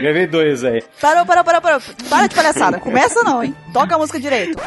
gravei dois aí. Parou, parou, parou, parou. Para de palhaçada. Começa não, hein? Toca a música direito.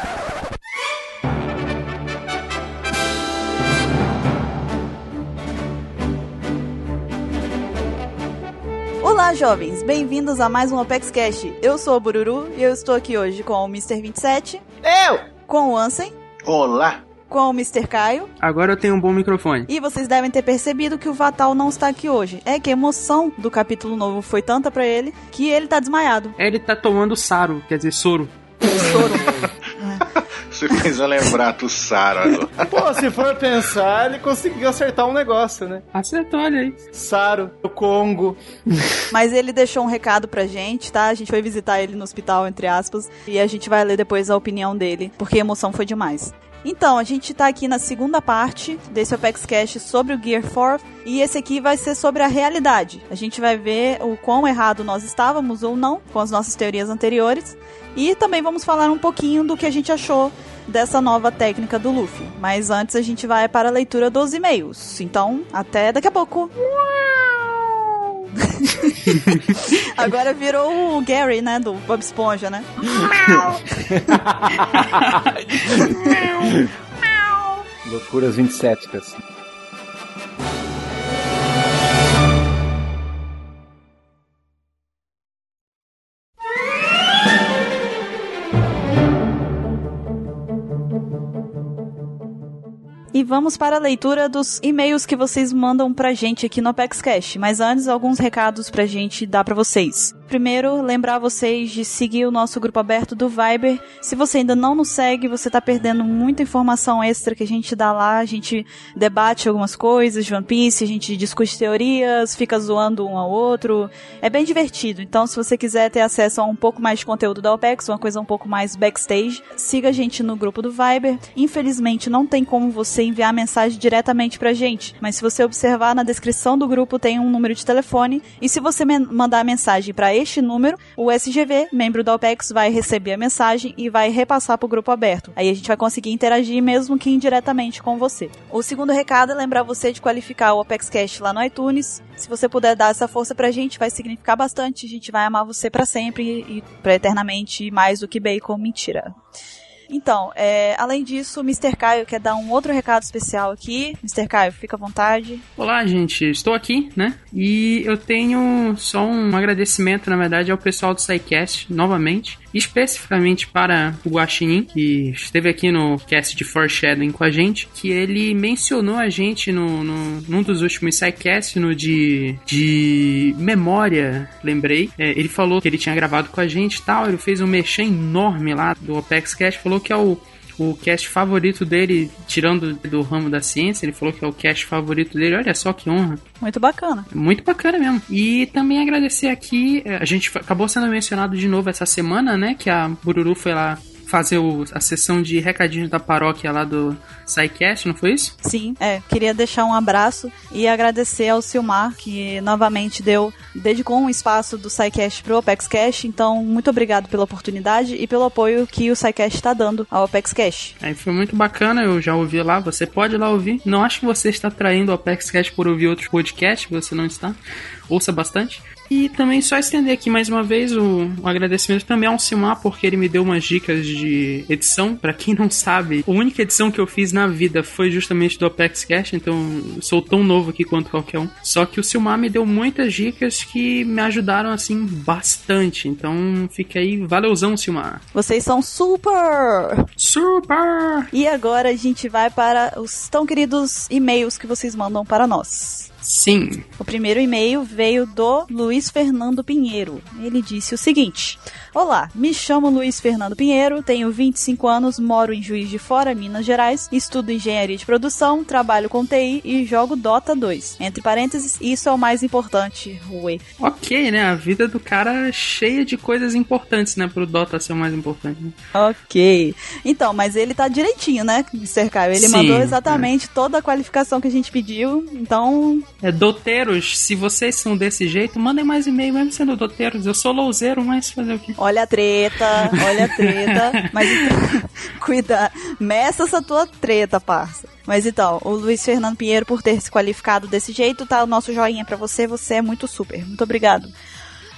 Olá, jovens! Bem-vindos a mais um Apex Cash. Eu sou o Bururu e eu estou aqui hoje com o Mr. 27. Eu! Com o Ansem. Olá! Com o Mr. Caio. Agora eu tenho um bom microfone. E vocês devem ter percebido que o Vatal não está aqui hoje. É que a emoção do capítulo novo foi tanta para ele que ele tá desmaiado. Ele tá tomando saro, quer dizer, soro. Soro. Você fez eu lembrar do agora. Pô, se for pensar, ele conseguiu acertar um negócio, né? Acertou, olha aí. Saro, o Congo. Mas ele deixou um recado pra gente, tá? A gente foi visitar ele no hospital, entre aspas, e a gente vai ler depois a opinião dele, porque a emoção foi demais. Então, a gente tá aqui na segunda parte desse Apex Cash sobre o Gear 4 e esse aqui vai ser sobre a realidade. A gente vai ver o quão errado nós estávamos ou não com as nossas teorias anteriores e também vamos falar um pouquinho do que a gente achou dessa nova técnica do Luffy. Mas antes a gente vai para a leitura dos e-mails. Então, até daqui a pouco. Agora virou o Gary, né? Do Bob Esponja, né? Loucuras 27, E vamos para a leitura dos e-mails que vocês mandam pra gente aqui no Apex Cash. Mas antes, alguns recados pra gente dar pra vocês. Primeiro, lembrar vocês de seguir o nosso grupo aberto do Viber. Se você ainda não nos segue, você tá perdendo muita informação extra que a gente dá lá. A gente debate algumas coisas de One Piece, a gente discute teorias, fica zoando um ao outro. É bem divertido. Então, se você quiser ter acesso a um pouco mais de conteúdo da OPEX, uma coisa um pouco mais backstage, siga a gente no grupo do Viber. Infelizmente, não tem como você enviar mensagem diretamente pra gente, mas se você observar na descrição do grupo tem um número de telefone e se você mandar mensagem para este número, o SGV, membro da OPEX, vai receber a mensagem e vai repassar pro grupo aberto. Aí a gente vai conseguir interagir mesmo que indiretamente com você. O segundo recado é lembrar você de qualificar o OPEX Cash lá no iTunes. Se você puder dar essa força pra gente, vai significar bastante. A gente vai amar você para sempre e pra eternamente mais do que bacon. Mentira. Então, é, além disso, o Mr. Caio quer dar um outro recado especial aqui. Mr. Caio, fica à vontade. Olá, gente. Estou aqui, né? E eu tenho só um agradecimento, na verdade, ao pessoal do SciCast, novamente. Especificamente para o Guaxinim, que esteve aqui no cast de Foreshadowing com a gente, que ele mencionou a gente no, no, num dos últimos SciCast, no de, de memória, lembrei. É, ele falou que ele tinha gravado com a gente e tal, ele fez um mexer enorme lá do Apex Cast, falou que é o o cast favorito dele, tirando do ramo da ciência, ele falou que é o cast favorito dele. Olha só que honra. Muito bacana. Muito bacana mesmo. E também agradecer aqui, a gente acabou sendo mencionado de novo essa semana, né? Que a Bururu foi lá fazer o, a sessão de recadinhos da paróquia lá do SciCast, não foi isso? Sim, é. Queria deixar um abraço e agradecer ao Silmar, que novamente deu, dedicou um espaço do SciCast pro Opex Cash. Então, muito obrigado pela oportunidade e pelo apoio que o SciCast está dando ao Opex Cash. Aí foi muito bacana, eu já ouvi lá, você pode ir lá ouvir. Não acho que você está traindo o Opex Cash por ouvir outros podcasts, você não está. Ouça bastante. E também só estender aqui mais uma vez o, o agradecimento também ao Silmar, porque ele me deu umas dicas de edição. Para quem não sabe, a única edição que eu fiz na vida foi justamente do Apex Cash, então sou tão novo aqui quanto qualquer um. Só que o Silmar me deu muitas dicas que me ajudaram assim bastante. Então fica aí, valeuzão, Silmar. Vocês são super! Super! E agora a gente vai para os tão queridos e-mails que vocês mandam para nós. Sim. O primeiro e-mail veio do Luiz Fernando Pinheiro. Ele disse o seguinte: Olá, me chamo Luiz Fernando Pinheiro, tenho 25 anos, moro em Juiz de Fora, Minas Gerais, estudo engenharia de produção, trabalho com TI e jogo Dota 2. Entre parênteses, isso é o mais importante, Rui. Ok, né? A vida do cara é cheia de coisas importantes, né? Pro Dota ser o mais importante. Né? Ok. Então, mas ele tá direitinho, né. Caio? Ele Sim, mandou exatamente é. toda a qualificação que a gente pediu, então é, doteiros, se vocês são desse jeito, mandem mais e-mail, mesmo sendo doteiros. Eu sou louzeiro, mas fazer o quê? Olha a treta, olha a treta. mas então, cuida, meça essa tua treta, parça. Mas então, o Luiz Fernando Pinheiro, por ter se qualificado desse jeito, tá o nosso joinha pra você. Você é muito super. Muito obrigado.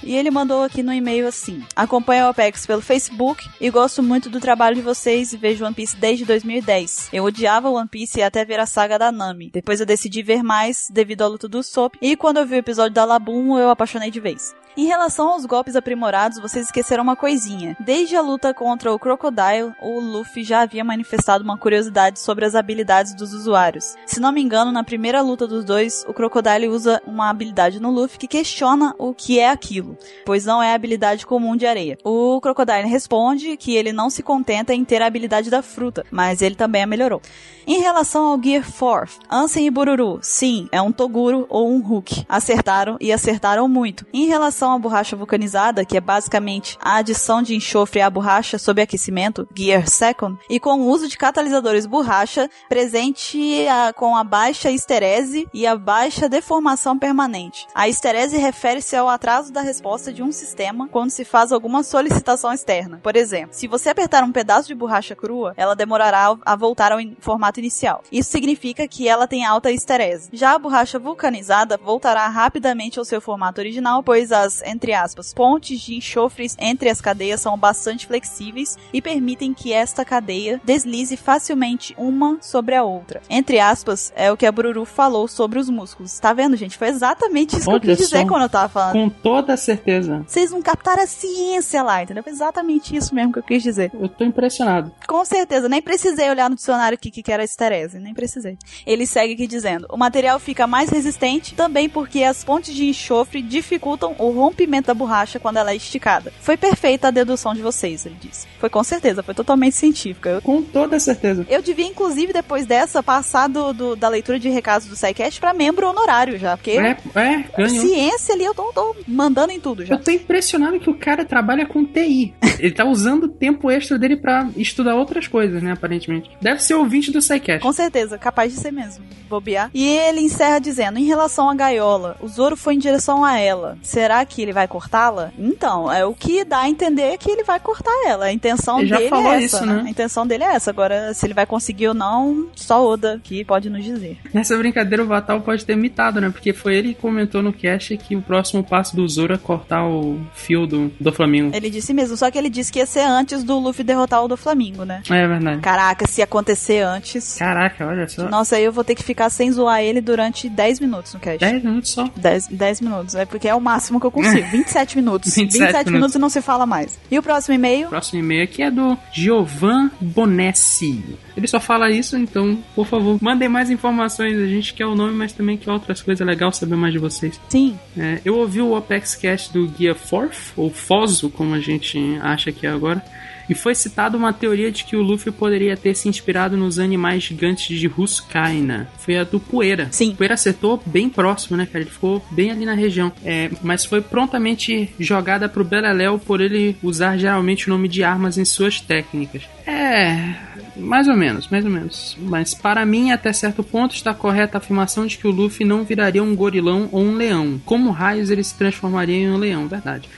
E ele mandou aqui no e-mail assim: Acompanho o Apex pelo Facebook e gosto muito do trabalho de vocês e vejo One Piece desde 2010. Eu odiava One Piece até ver a saga da Nami. Depois eu decidi ver mais devido à luta do Sop. E quando eu vi o episódio da Labum, eu apaixonei de vez. Em relação aos golpes aprimorados, vocês esqueceram uma coisinha. Desde a luta contra o Crocodile, o Luffy já havia manifestado uma curiosidade sobre as habilidades dos usuários. Se não me engano, na primeira luta dos dois, o Crocodile usa uma habilidade no Luffy que questiona o que é aquilo, pois não é a habilidade comum de areia. O Crocodile responde que ele não se contenta em ter a habilidade da fruta, mas ele também a melhorou. Em relação ao Gear 4, Ansem e Bururu, sim, é um Toguro ou um Hulk. Acertaram e acertaram muito. Em relação à borracha vulcanizada, que é basicamente a adição de enxofre à borracha sob aquecimento, Gear Second, e com o uso de catalisadores borracha, presente a, com a baixa esterese e a baixa deformação permanente. A esterese refere-se ao atraso da resposta de um sistema quando se faz alguma solicitação externa. Por exemplo, se você apertar um pedaço de borracha crua, ela demorará a voltar ao formato inicial. Isso significa que ela tem alta esterese. Já a borracha vulcanizada voltará rapidamente ao seu formato original, pois as, entre aspas, pontes de enxofres entre as cadeias são bastante flexíveis e permitem que esta cadeia deslize facilmente uma sobre a outra. Entre aspas, é o que a Bururu falou sobre os músculos. Tá vendo, gente? Foi exatamente isso Olha que eu quis dizer só. quando eu tava falando. Com toda certeza. Vocês não captaram a ciência lá, entendeu? Foi exatamente isso mesmo que eu quis dizer. Eu tô impressionado. Com certeza, nem precisei olhar no dicionário aqui que que era esterese, nem precisei. Ele segue aqui dizendo: o material fica mais resistente também porque as pontes de enxofre dificultam o rompimento da borracha quando ela é esticada. Foi perfeita a dedução de vocês, ele disse. Foi com certeza, foi totalmente científica. Eu, Com toda certeza. eu devia, inclusive, depois dessa, passar do, do- da leitura de recados do SciCast pra membro honorário já, porque É, é, ganhou. ciência ali eu tô, tô mandando em tudo já. Eu tô impressionado que o cara trabalha com TI. Ele tá usando o tempo extra dele pra estudar outras coisas, né, aparentemente. Deve ser ouvinte do SciCast. Com certeza, capaz de ser mesmo. Bobear. E ele encerra dizendo: em relação à gaiola, o Zoro foi em direção a ela. Será que ele vai cortá-la? Então, é o que dá a entender que ele vai cortar ela. A intenção Ele já dele falou é essa. isso, né? A intenção dele é essa. Agora, se ele vai conseguir ou não, só Oda que pode nos dizer. Nessa brincadeira, o Vatal pode ter imitado, né? Porque foi ele que comentou no cast que o próximo passo do Zoro é cortar o fio do, do Flamengo. Ele disse mesmo, só que ele disse que ia ser antes do Luffy derrotar o do Flamengo, né? É verdade. Caraca, se acontecer antes. Caraca, olha só. Nossa, aí eu vou ter que ficar sem zoar ele durante 10 minutos no cast. 10 minutos só. 10, 10 minutos, é porque é o máximo que eu consigo. 27 minutos. 27 27, minutos. minutos e não se fala mais. E o próximo e-mail? O próximo e-mail aqui é do Giovan Bonessi. Ele só fala isso, então, por favor, mandem mais informações. A gente quer o nome, mas também quer outras coisas. É legal saber mais de vocês. Sim. É, eu ouvi o Apex Cast do Guia Forth, ou Foso, como a gente acha que é agora. E foi citada uma teoria de que o Luffy poderia ter se inspirado nos animais gigantes de Huskaina. Foi a do Poeira. Sim. O Poeira acertou bem próximo, né, cara? Ele ficou bem ali na região. É, mas foi prontamente jogada pro Beleléu por ele usar geralmente o nome de armas em suas técnicas. É. Mais ou menos, mais ou menos. Mas para mim, até certo ponto, está correta a afirmação de que o Luffy não viraria um gorilão ou um leão. Como raios ele se transformaria em um leão, verdade.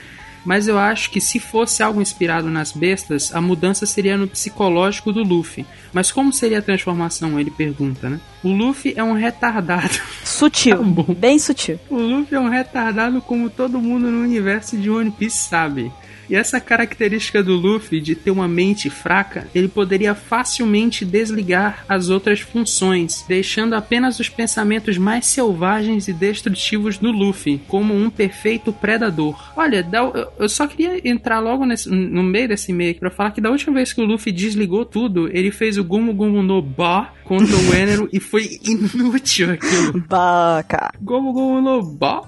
Mas eu acho que se fosse algo inspirado nas bestas, a mudança seria no psicológico do Luffy. Mas como seria a transformação? Ele pergunta, né? O Luffy é um retardado. Sutil. Tá bom. Bem sutil. O Luffy é um retardado como todo mundo no universo de One Piece sabe. E essa característica do Luffy de ter uma mente fraca, ele poderia facilmente desligar as outras funções, deixando apenas os pensamentos mais selvagens e destrutivos do Luffy, como um perfeito predador. Olha, eu- só queria entrar logo nesse- no meio desse aqui pra falar que da última vez que o Luffy desligou tudo, ele fez o Gumu Gumu no Ba contra o Enero e foi inútil aquilo. Baca. Gomu no Ba.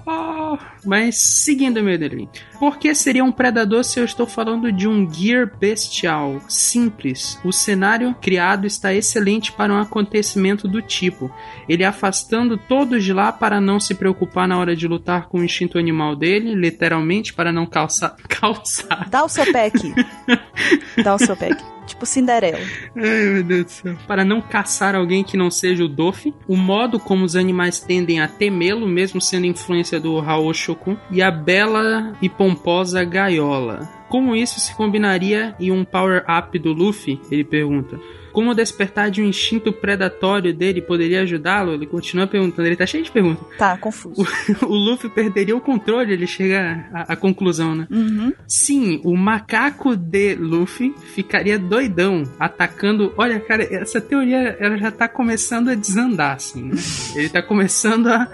Mas seguindo o meu dele. Por que seria um predador se eu estou falando de um gear bestial? Simples. O cenário criado está excelente para um acontecimento do tipo. Ele afastando todos de lá para não se preocupar na hora de lutar com o instinto animal dele, literalmente para não calçar. calçar. Dá o seu pack. Dá o seu pack. Tipo Cinderela. Ai, meu Deus do céu. Para não caçar alguém que não seja o Doffy, o modo como os animais tendem a temê-lo, mesmo sendo influência do Raul Shokun, e a bela e pomposa gaiola. Como isso se combinaria em um power-up do Luffy? Ele pergunta. Como despertar de um instinto predatório dele poderia ajudá-lo? Ele continua perguntando. Ele tá cheio de perguntas. Tá, confuso. O, o Luffy perderia o controle, ele chega à, à conclusão, né? Uhum. Sim, o macaco de Luffy ficaria doidão, atacando. Olha, cara, essa teoria ela já tá começando a desandar, assim. Né? Ele tá começando a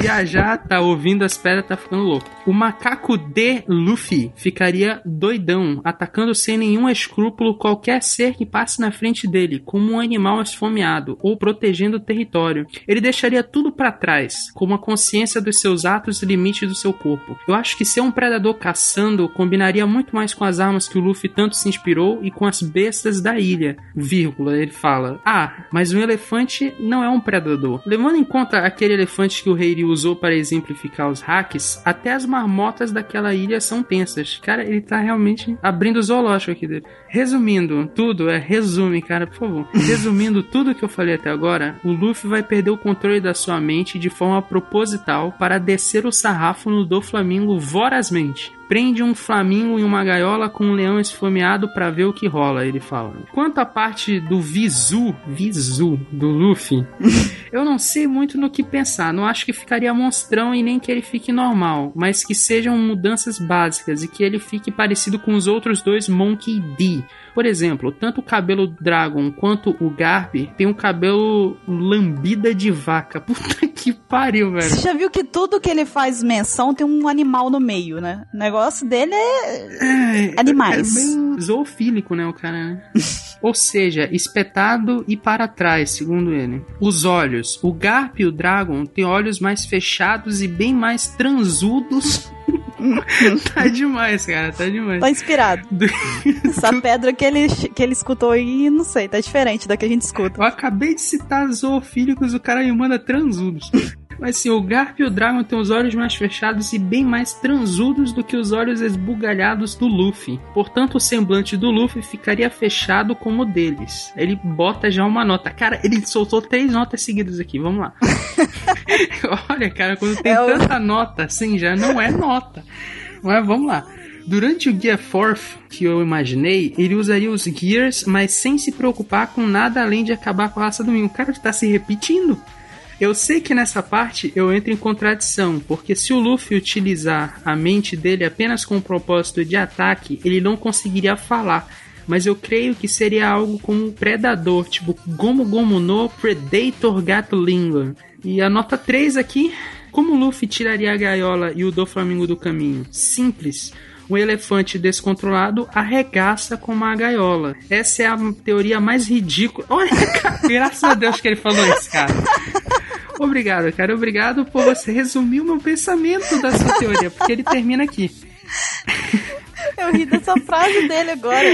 viajar, tá ouvindo as pedras, tá ficando louco. O macaco de Luffy ficaria doidão, atacando sem nenhum escrúpulo qualquer ser que passe na frente dele, como um animal esfomeado, ou protegendo o território. Ele deixaria tudo para trás, com a consciência dos seus atos e limites do seu corpo. Eu acho que ser um predador caçando combinaria muito mais com as armas que o Luffy tanto se inspirou e com as bestas da ilha. Vírgula, ele fala. Ah, mas um elefante não é um predador. Levando em conta aquele elefante que o Heiri usou para exemplificar os hacks, até as marmotas daquela ilha são tensas. Cara, ele tá realmente abrindo o zoológico aqui dele. Resumindo tudo, é resume, cara, por favor. Resumindo tudo que eu falei até agora, o Luffy vai perder o controle da sua mente de forma proposital para descer o sarrafo no do Flamingo vorazmente prende um flamingo em uma gaiola com um leão esfomeado para ver o que rola, ele fala. Quanto à parte do visu, visu do Luffy, eu não sei muito no que pensar. Não acho que ficaria monstrão e nem que ele fique normal, mas que sejam mudanças básicas e que ele fique parecido com os outros dois Monkey D. Por exemplo, tanto o cabelo Dragon quanto o Garp tem um cabelo lambida de vaca. Puta que pariu, velho. Você já viu que tudo que ele faz menção tem um animal no meio, né? O negócio dele é. É, Animais. É bem zoofílico, né, o cara, né? Ou seja, espetado e para trás, segundo ele. Os olhos. O Garp e o Dragon têm olhos mais fechados e bem mais transudos. tá demais, cara, tá demais. Tá inspirado. Do- Essa pedra que ele, que ele escutou aí, não sei, tá diferente da que a gente escuta. Eu acabei de citar zoofílicos, o cara me manda transudos. Mas sim, o Garp e o Dragon têm os olhos mais fechados e bem mais transudos do que os olhos esbugalhados do Luffy. Portanto, o semblante do Luffy ficaria fechado como o deles. Ele bota já uma nota. Cara, ele soltou três notas seguidas aqui, vamos lá. Olha, cara, quando tem É o- tanta nota assim, já não é nota. Mas vamos lá. Durante o Gear Fourth, que eu imaginei, ele usaria os Gears, mas sem se preocupar com nada além de acabar com a raça do Ming. O cara tá se repetindo. Eu sei que nessa parte eu entro em contradição, porque se o Luffy utilizar a mente dele apenas com o propósito de ataque, ele não conseguiria falar. Mas eu creio que seria algo como um predador, tipo Gomu Gomu no Predator Gato Língua. E a nota 3 aqui, como o Luffy tiraria a gaiola e o do Flamingo do caminho? Simples. O elefante descontrolado arregaça com uma gaiola. Essa é a teoria mais ridícula. Olha, cara, graças a Deus que ele falou isso, cara. Obrigado, cara. Obrigado por você resumir o meu pensamento da sua teoria, porque ele termina aqui. Eu ri dessa frase dele agora.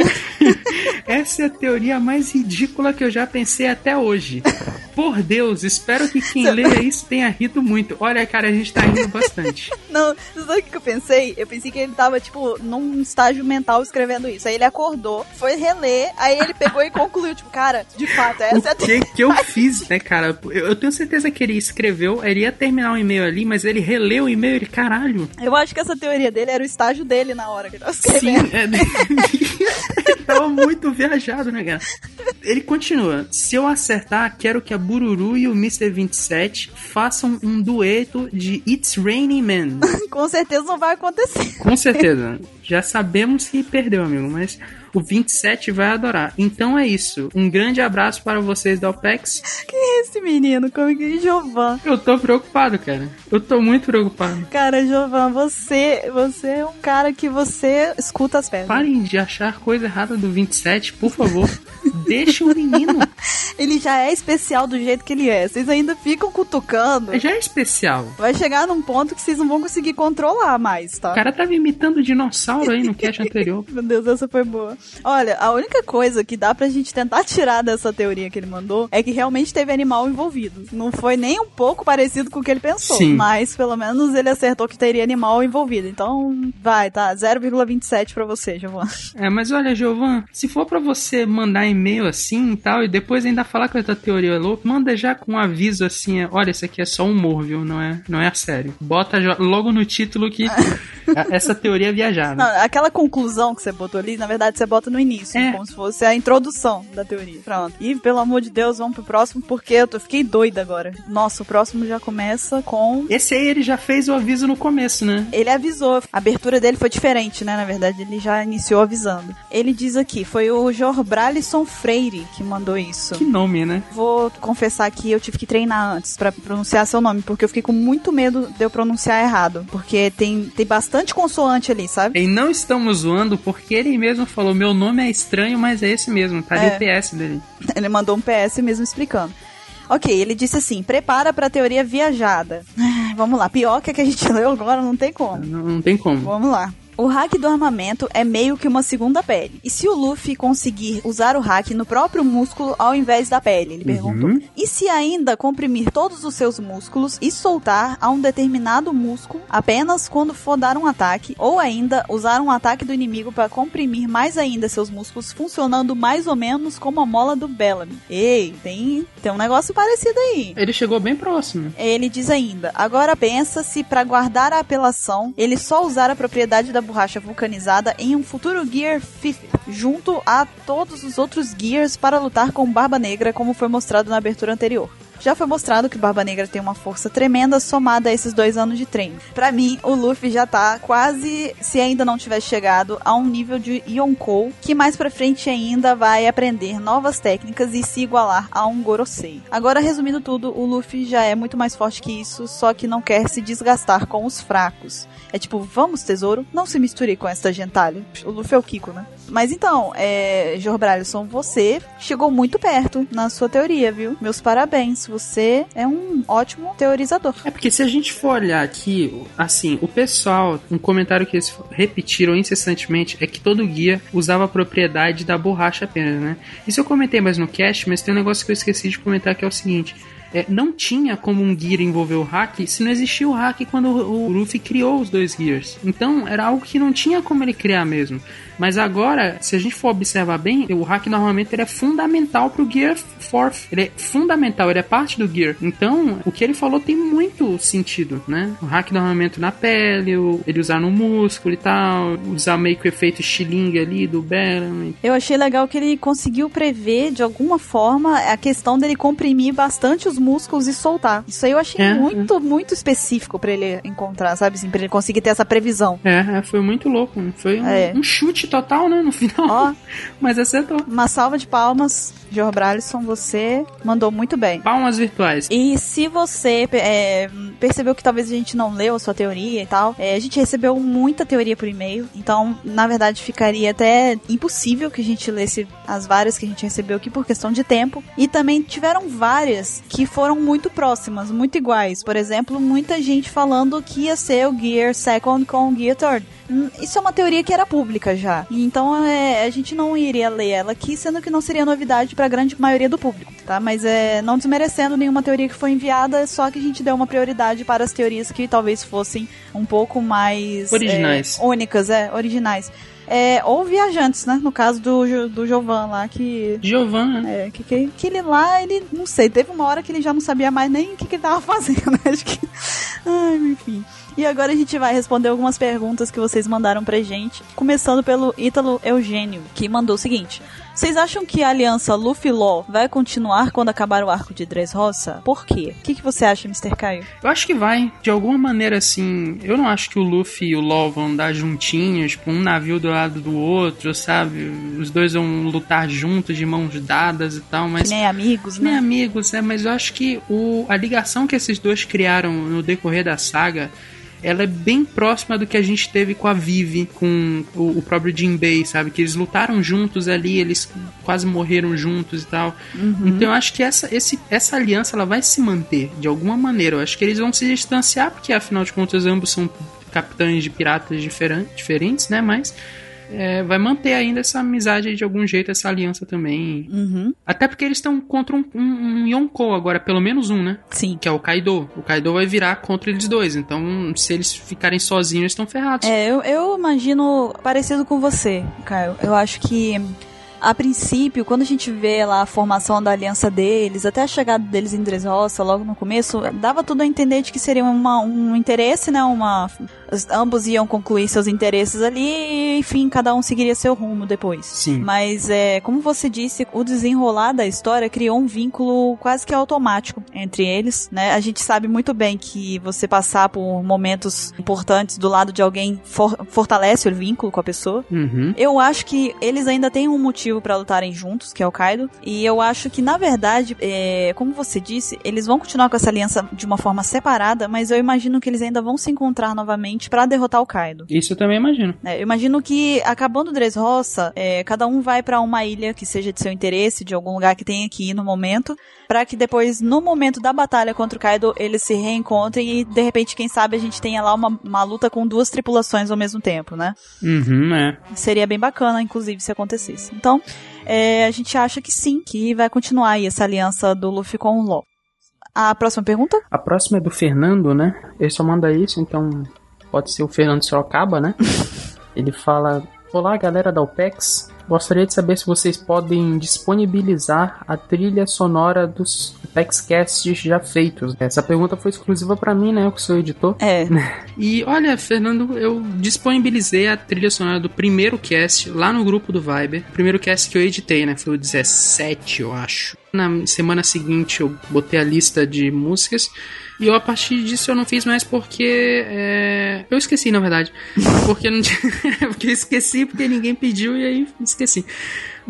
Essa é a teoria mais ridícula que eu já pensei até hoje. Por Deus, espero que quem leia isso tenha rido muito. Olha, cara, a gente tá rindo bastante. Não, sabe o que eu pensei? Eu pensei que ele tava, tipo, num estágio mental escrevendo isso. Aí ele acordou, foi reler, aí ele pegou e concluiu, tipo, cara, de fato, essa é a O que que eu fiz, né, cara? Eu, eu tenho certeza que ele escreveu, ele ia terminar um e-mail ali, mas ele releu o e-mail e caralho. Eu acho que essa teoria dele era o estágio dele na hora que ele tava Sim, escrevendo. é... ele tava muito viajado, né, cara? Ele continua. Se eu acertar, quero que a Bururu e o Mr. 27 façam um dueto de It's Raining Man. Com certeza não vai acontecer. Com certeza. Já sabemos que perdeu, amigo, mas o 27 vai adorar. Então é isso. Um grande abraço para vocês da OPEX. Quem é esse menino? Como que é Jovan? Eu tô preocupado, cara. Eu tô muito preocupado. Cara, Jovan, você, você é um cara que você escuta as pedras. Parem de achar coisa errada do 27, por favor. Deixa o menino. Ele já é especial do jeito que ele é. Vocês ainda ficam cutucando. Já é especial. Vai chegar num ponto que vocês não vão conseguir controlar mais, tá? O cara tava imitando dinossauro aí no cast anterior. Meu Deus, essa foi boa. Olha, a única coisa que dá pra gente tentar tirar dessa teoria que ele mandou é que realmente teve animal envolvido. Não foi nem um pouco parecido com o que ele pensou. Sim. Mas pelo menos ele acertou que teria animal envolvido. Então, vai, tá. 0,27 pra você, Giovanna. É, mas olha, Giovan, se for pra você mandar e-mail assim e tal, e depois ainda falar que a tua teoria é louca, manda já com um aviso assim, é, olha, isso aqui é só humor, viu? Não é, não é a sério. Bota logo no título que Essa teoria é viajada. Não, aquela conclusão que você botou ali, na verdade, você bota no início, É. como se fosse a introdução da teoria. Pronto. E, pelo amor de Deus, vamos pro próximo, porque eu tô, fiquei doida agora. Nossa, o próximo já começa com... Esse aí ele já fez o aviso no começo, né? Ele avisou. A abertura dele foi diferente, né? Na verdade, ele já iniciou avisando. Ele diz aqui, foi o Jorbralisson Freire que mandou isso. Que nome, né? Vou confessar que eu tive que treinar antes pra pronunciar seu nome, porque eu fiquei com muito medo de eu pronunciar errado. Porque tem, tem bastante consoante ali, sabe? E não estamos zoando porque ele mesmo falou: meu nome é estranho, mas é esse mesmo. Tá ali É. o PS dele. Ele mandou um PS mesmo explicando. Ok, ele disse assim: prepara pra teoria viajada. Vamos lá, pior que a que a gente leu agora, não tem como. Não, não tem como. Vamos lá. O hack do armamento é meio que uma segunda pele. E se o Luffy conseguir usar o hack no próprio músculo ao invés da pele? Ele perguntou. Uhum. E se ainda comprimir todos os seus músculos e soltar a um determinado músculo apenas quando for dar um ataque? Ou ainda usar um ataque do inimigo para comprimir mais ainda seus músculos, funcionando mais ou menos como a mola do Bellamy? Ei, tem, tem um negócio parecido aí. Ele chegou bem próximo. Ele diz ainda: agora pensa se para guardar a apelação ele só usar a propriedade da borracha vulcanizada em um futuro Gear 50, junto a todos os outros Gears para lutar com Barba Negra, como foi mostrado na abertura anterior. Já foi mostrado que Barba Negra tem uma força tremenda somada a esses dois anos de treino. Pra mim, o Luffy já tá quase, se ainda não tivesse chegado, a um nível de Yonkou, que mais pra frente ainda vai aprender novas técnicas e se igualar a um Gorosei. Agora, resumindo tudo, o Luffy já é muito mais forte que isso, só que não quer se desgastar com os fracos. É tipo, vamos, tesouro, não se misture com esta gentalha. O Luffy é o Kiko, né? Mas então, é, você chegou muito perto na sua teoria, viu? Meus parabéns, você é um ótimo teorizador. É porque se a gente for olhar aqui, assim, o pessoal, um comentário que eles repetiram incessantemente é que todo guia usava a propriedade da borracha apenas, né? Isso eu comentei mais no cast, mas tem um negócio que eu esqueci de comentar que é o seguinte. É, não tinha como um gear envolver o hack se não existia o hack quando o, o Luffy criou os dois gears. Então era algo que não tinha como ele criar mesmo. Mas agora, se a gente for observar bem, o hack normalmente ele é fundamental pro Gear Fourth. Ele é fundamental, ele é parte do Gear. Então, o que ele falou tem muito sentido, né? O hack do armamento na pele, ele usar no músculo e tal, usar meio que o efeito estilingue ali do Bellamy. Eu achei legal que ele conseguiu prever, de alguma forma, a questão dele comprimir bastante os músculos e soltar. Isso aí eu achei É, muito, muito específico pra ele encontrar, sabe? Assim, pra ele conseguir ter essa previsão. É, é, foi muito louco. Foi um, É. um chute total, né? No final. Ó. Mas acertou. Uma salva de palmas, Jorbralisson, você mandou muito bem. Palmas virtuais. E se você é, percebeu que talvez a gente não leu a sua teoria e tal, é, a gente recebeu muita teoria por e-mail, então na verdade ficaria até impossível que a gente lesse as várias que a gente recebeu aqui por questão de tempo. E também tiveram várias que foram muito próximas, muito iguais. Por exemplo, muita gente falando que ia ser o Gear Second com o Gear Third. Hum, Isso é uma teoria que era pública já. E Então é, a gente não iria ler ela aqui, sendo que não seria novidade para a grande maioria do público, tá? Mas é não desmerecendo nenhuma teoria que foi enviada, só que a gente deu uma prioridade para as teorias que talvez fossem um pouco mais Originais. é, únicas, é, originais. É, ou viajantes, né? No caso do, do Jovan lá, que Giovanna. né? é, que, que, que ele lá, ele, não sei, teve uma hora que ele já não sabia mais nem o que, que ele tava fazendo, né? Acho que. Ai, enfim. E agora a gente vai responder algumas perguntas que vocês mandaram pra gente, começando pelo Ítalo Eugênio, que mandou o seguinte: Vocês acham que a aliança Luffy Law vai continuar quando acabar o arco de Dressrosa? Por quê? O que, que você acha, Mr. Caio? Eu acho que vai. De alguma maneira, assim. Eu não acho que o Luffy e o Law vão andar juntinhos, tipo, um navio do lado do outro, sabe? Os dois vão lutar juntos, de mãos dadas e tal, mas. Nem amigos, Nem né? amigos, né? Mas eu acho que o, a ligação que esses dois criaram no decorrer da saga. Ela é bem próxima do que a gente teve com a Vivi, com o, o próprio Jinbei, sabe? Que eles lutaram juntos ali, eles quase morreram juntos e tal. Então eu acho que essa, esse, essa aliança ela vai se manter de alguma maneira. Eu acho que eles vão se distanciar, porque afinal de contas ambos são capitães de piratas diferen- diferentes, né? Mas é, vai manter ainda essa amizade de algum jeito, essa aliança também. Uhum. Até porque eles estão contra um, um, um Yonkou agora, pelo menos um, né? Sim. Que é o Kaido. O Kaido vai virar contra eles dois. Então, se eles ficarem sozinhos, eles estão ferrados. É, eu, eu imagino parecido com você, Caio. Eu acho que A princípio, quando a gente vê lá a formação da aliança deles, até a chegada deles em Dressrosa, logo no começo, dava tudo a entender de que seria uma, um interesse, né? Uma, ambos iam concluir seus interesses ali e, enfim, cada um seguiria seu rumo depois. Sim. Mas, é, como você disse, o desenrolar da história criou um vínculo quase que automático entre eles, né? A gente sabe muito bem que você passar por momentos importantes do lado de alguém for, fortalece o vínculo com a pessoa. Uhum. Eu acho que eles ainda têm um motivo para lutarem juntos, que é o Kaido. E eu acho que, na verdade, é, como você disse, eles vão continuar com essa aliança de uma forma separada, mas eu imagino que eles ainda vão se encontrar novamente para derrotar o Kaido. Isso eu também imagino. É, eu imagino que, acabando Dressrosa, é, cada um vai para uma ilha que seja de seu interesse, de algum lugar que tenha que ir no momento, para que depois, no momento da batalha contra o Kaido, eles se reencontrem e, de repente, quem sabe a gente tenha lá uma, uma luta com duas tripulações ao mesmo tempo, né? Uhum, é. Seria bem bacana, inclusive, se acontecesse. Então, é, a gente acha que sim, que vai continuar aí essa aliança do Luffy com o LOL. A próxima pergunta? A próxima é do Fernando, né? Ele só manda isso, então pode ser o Fernando Sorocaba, né? Ele fala: Olá, galera da OPEX. Gostaria de saber se vocês podem disponibilizar a trilha sonora dos OPEXcasts já feitos. Essa pergunta foi exclusiva para mim, né? Eu que sou editor. É. E olha, Fernando, eu disponibilizei a trilha sonora do primeiro cast lá no grupo do Viber. O primeiro cast que eu editei, né? Foi o 17, eu acho. Na semana seguinte eu botei a lista de músicas. E eu, a partir disso eu não fiz mais porque. É... Eu esqueci, na verdade. Porque não porque eu esqueci porque ninguém pediu e aí esqueci.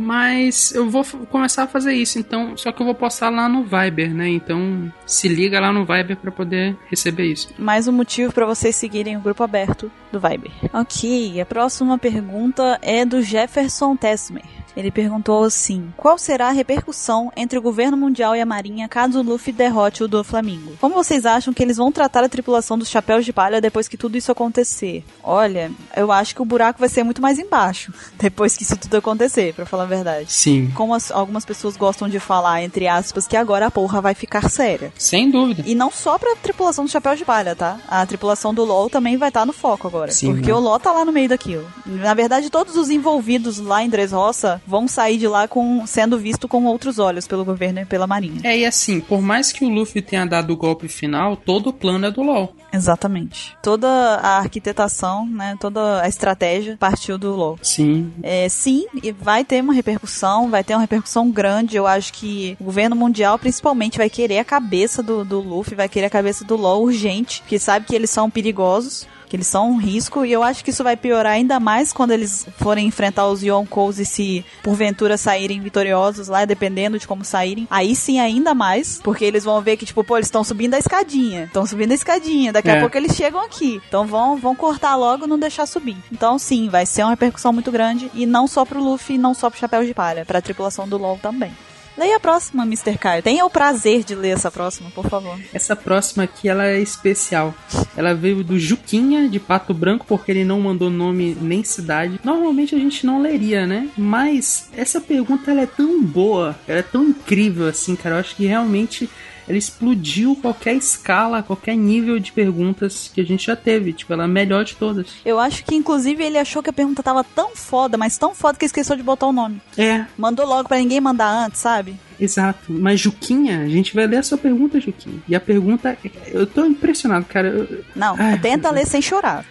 Mas eu vou começar a fazer isso, então. Só que eu vou postar lá no Viber, né? Então se liga lá no Viber para poder receber isso. Mais um motivo para vocês seguirem o grupo aberto do Viber. Ok, a próxima pergunta é do Jefferson Tesmer. Ele perguntou assim: Qual será a repercussão entre o governo mundial e a marinha caso o Luffy derrote o do Flamengo? Como vocês acham que eles vão tratar a tripulação dos chapéus de palha depois que tudo isso acontecer? Olha, eu acho que o buraco vai ser muito mais embaixo depois que isso tudo acontecer, para falar verdade. Sim. Como as, algumas pessoas gostam de falar, entre aspas, que agora a porra vai ficar séria. Sem dúvida. E não só pra tripulação dos chapéus de palha, tá? A tripulação do LoL também vai estar no foco agora. Sim, porque né? o LoL tá lá no meio daquilo. Na verdade, todos os envolvidos lá em Dressrosa vão sair de lá com sendo visto com outros olhos pelo governo e pela marinha. É, e assim, por mais que o Luffy tenha dado o golpe final, todo o plano é do LoL. Exatamente. Toda a arquitetação, né, toda a estratégia partiu do LoL. Sim. É, sim, e vai ter uma repercussão, vai ter uma repercussão grande. Eu acho que o governo mundial, principalmente, vai querer a cabeça do, do Luffy, vai querer a cabeça do LoL urgente, porque sabe que eles são perigosos. Que eles são um risco, e eu acho que isso vai piorar ainda mais quando eles forem enfrentar os Yonkous e se porventura saírem vitoriosos lá, dependendo de como saírem. Aí sim, ainda mais, porque eles vão ver que, tipo, pô, eles estão subindo a escadinha. Estão subindo a escadinha. Daqui É. a pouco eles chegam aqui. Então vão, vão cortar logo e não deixar subir. Então, sim, vai ser uma repercussão muito grande. E não só pro Luffy, não só pro Chapéu de Palha, pra tripulação do LoL também. Leia a próxima, Mr. Caio. Tenha o prazer de ler essa próxima, por favor. Essa próxima aqui, ela é especial. Ela veio do Juquinha, de Pato Branco, porque ele não mandou nome nem cidade. Normalmente a gente não leria, né? Mas essa pergunta, ela é tão boa, ela é tão incrível, assim, cara. Eu acho que realmente ela explodiu qualquer escala, qualquer nível de perguntas que a gente já teve. Tipo, ela é a melhor de todas. Eu acho que, inclusive, ele achou que a pergunta tava tão foda, mas tão foda que esqueceu de botar o nome. É, Mandou logo pra ninguém mandar antes, sabe? exato. Mas Juquinha, a gente vai ler a sua pergunta, Juquinha. E a pergunta, eu tô impressionado, cara. Eu- Não, Ai, tenta ler sem chorar.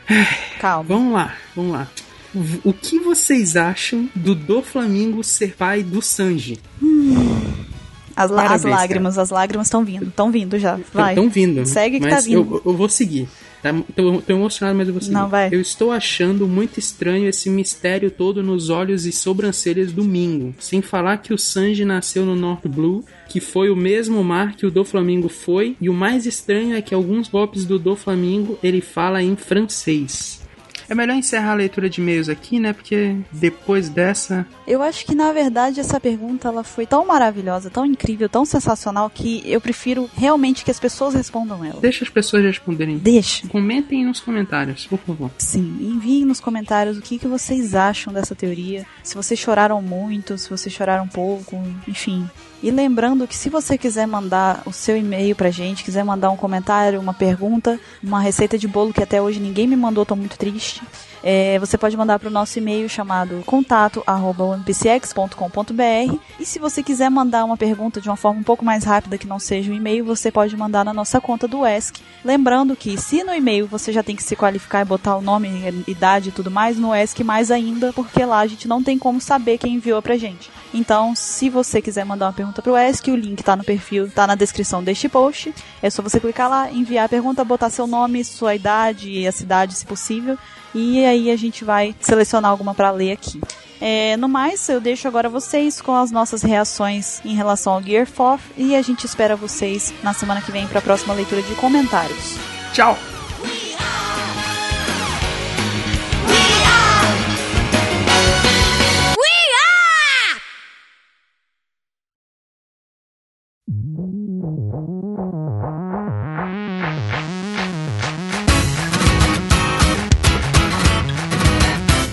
Calma. Vamos lá, vamos lá. O que vocês acham do do Flamingo ser pai do Sanji? As, la- as Parabéns, lágrimas, as lágrimas estão vindo. Estão vindo já. Vai. Estão vindo. Segue que mas tá vindo. Eu, eu vou seguir. Tá? Tô, tô emocionado, mas eu vou seguir. Não, vai. Eu estou achando muito estranho esse mistério todo nos olhos e sobrancelhas do Mingo. Sem falar que o Sanji nasceu no North Blue, que foi o mesmo mar que o do Flamingo foi. E o mais estranho é que alguns golpes do do Flamingo ele fala em francês. É melhor encerrar a leitura de e-mails aqui, né? Porque depois dessa. Eu acho que, na verdade, essa pergunta ela foi tão maravilhosa, tão incrível, tão sensacional, que eu prefiro realmente que as pessoas respondam ela. Deixa as pessoas responderem. Deixa. Comentem nos comentários, por favor. Sim, enviem nos comentários o que, que vocês acham dessa teoria. Se vocês choraram muito, se vocês choraram pouco, enfim. E lembrando que se você quiser mandar o seu e-mail pra gente, quiser mandar um comentário, uma pergunta, uma receita de bolo que até hoje ninguém me mandou, tô muito triste. É, você pode mandar para o nosso e-mail chamado contato@onepcx.com.br e se você quiser mandar uma pergunta de uma forma um pouco mais rápida que não seja um e-mail, você pode mandar na nossa conta do ESC. Lembrando que se no e-mail você já tem que se qualificar e botar o nome, idade e tudo mais, no ESC mais ainda, porque lá a gente não tem como saber quem enviou pra gente. Então, se você quiser mandar uma pergunta pro ESC, o link tá no perfil, tá na descrição deste post. É só você clicar lá, enviar a pergunta, botar seu nome, sua idade e a cidade, se possível. E aí a gente vai selecionar alguma para ler aqui. É, no mais, eu deixo agora vocês com as nossas reações em relação ao Gear 4 e a gente espera vocês na semana que vem para a próxima leitura de comentários. Tchau!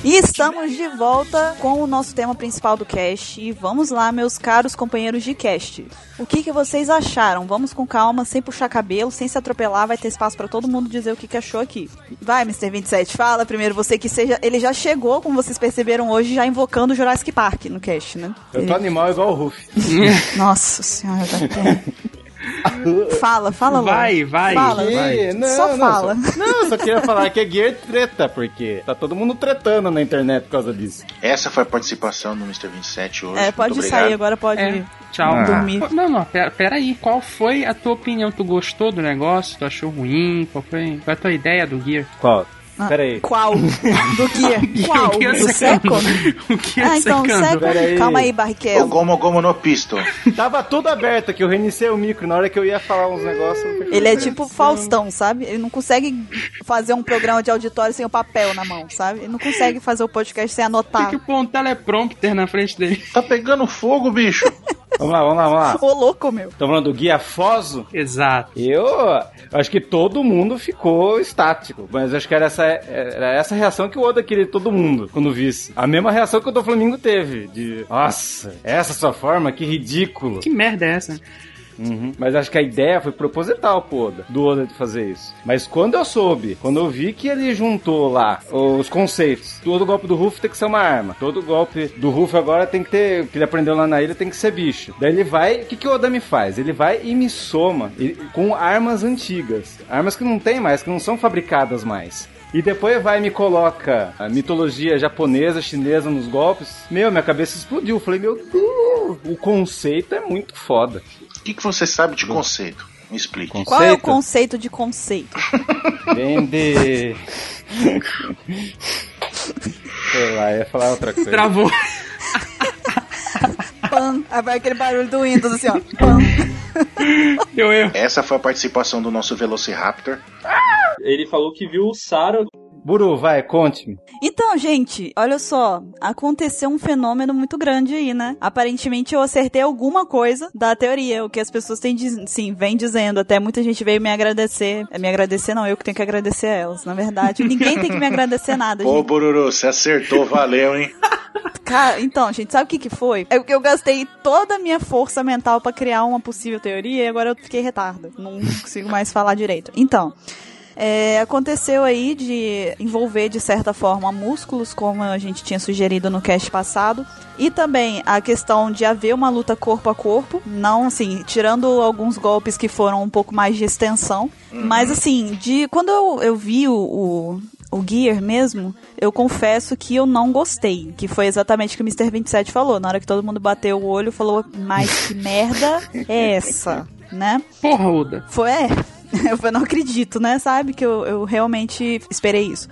Estamos de volta com o nosso tema principal do cast. E vamos lá, meus caros companheiros de cast. O que, que vocês acharam? Vamos com calma, sem puxar cabelo, sem se atropelar. Vai ter espaço para todo mundo dizer o que, que achou aqui. Vai, Mr. 27, fala primeiro você que seja. Ele já chegou, como vocês perceberam hoje, já invocando o Jurassic Park no cast, né? Eu tô animal igual o Ruff. Nossa senhora, tá Fala, fala logo. Vai, vai. Fala, vai. Não, só não, fala. Só, não, só queria falar que é Gear treta, porque tá todo mundo tretando na internet por causa disso. Essa foi a participação do Mr. 27 hoje. É, pode Muito sair obrigado. agora, pode É. ir. Tchau. Ah. Dormir. Não, não, pera, pera aí. Qual foi a tua opinião? Tu gostou do negócio? Tu achou ruim? Qual foi qual é a tua ideia do Gear? Qual? Ah, Pera aí. Qual? Do que? Qual? O Gear Do secando. Second? O Gear Ah, então, secando. Aí. Calma aí, O Barrichello. Gomo Gomo no Pisto. Tava tudo aberto aqui, eu reiniciei o micro. Na hora que eu ia falar uns negócios. Ele é o tipo. Faustão, sabe? Ele não consegue fazer um programa de auditório sem o papel na mão, sabe? Ele não consegue fazer o podcast sem Tem anotar. que pôr um teleprompter na frente dele. Tá pegando fogo, bicho. Vamos lá, vamos lá, vamos lá. Ô, louco, meu. Tô falando do Guia Foso. Exato. Eu acho que todo mundo ficou estático, mas acho que era essa, era essa reação que o Oda queria de todo mundo quando visse. A mesma reação que o do Flamengo teve, de nossa, essa sua forma, que ridículo. Que merda é essa? Uhum. Mas acho que a ideia foi proposital pro Oda, do Oda de fazer isso. Mas quando eu soube, quando eu vi que ele juntou lá os conceitos, todo golpe do Ruff tem que ser uma arma, todo golpe do Ruff agora tem que ter, que ele aprendeu lá na ilha tem que ser bicho. Daí ele vai, o que, que o Oda me faz? Ele vai e me soma com armas antigas, armas que não tem mais, que não são fabricadas mais. E depois vai e me coloca a mitologia japonesa, chinesa nos golpes. Meu, minha cabeça explodiu. Falei, meu Deus, o conceito é muito foda. O que, que você sabe de conceito? Me explique. Conceito? Qual é o conceito de conceito? Vem de. Sei lá, ia falar outra coisa. Travou. Pan. Aí vai aquele barulho do Windows assim, ó. Pan. Deu erro. Essa foi a participação do nosso Velociraptor. Ele falou que viu o Sara Buru, vai, conte-me. Então, gente, olha só, aconteceu um fenômeno muito grande aí, né? Aparentemente eu acertei alguma coisa da teoria, o que as pessoas têm, diz- sim, vem dizendo, até muita gente veio me agradecer, é me agradecer não, eu que tenho que agradecer a elas, na verdade, ninguém tem que me agradecer nada, gente. Bururu, você acertou, valeu, hein? Cara, então, gente, sabe o que que foi? É que eu gastei toda a minha força mental pra criar uma possível teoria e agora eu fiquei retarda, não consigo mais falar direito. Então, é, aconteceu aí de envolver de certa forma músculos, como a gente tinha sugerido no cast passado, e também a questão de haver uma luta corpo a corpo, não assim, tirando alguns golpes que foram um pouco mais de extensão, mas assim, de quando eu, eu vi o, o, o Gear mesmo, eu confesso que eu não gostei, que foi exatamente o que o Mr. 27 falou, na hora que todo mundo bateu o olho, falou, mas que merda é essa, né? Porra, Oda. Foi, é. Eu não acredito, né? Sabe que eu, eu realmente esperei isso.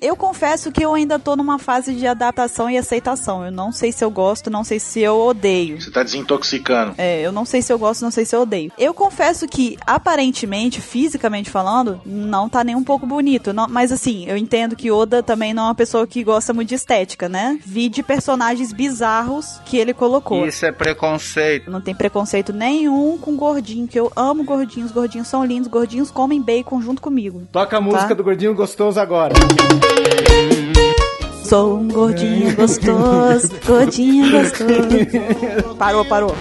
Eu confesso que eu ainda tô numa fase de adaptação e aceitação. Eu não sei se eu gosto, não sei se eu odeio. Você tá desintoxicando. É, eu não sei se eu gosto, não sei se eu odeio. Eu confesso que, aparentemente, fisicamente falando, não tá nem um pouco bonito. não- mas assim, eu entendo que Oda também não é uma pessoa que gosta muito de estética, né? Vi de personagens bizarros que ele colocou. Isso é preconceito. Não tem preconceito nenhum com gordinho, que eu amo gordinhos. Gordinhos são lindos, gordinhos comem bacon junto comigo. Toca a música Tá. do Gordinho Gostoso agora. Sou um gordinho gostoso, gordinho gostoso. Parou, parou.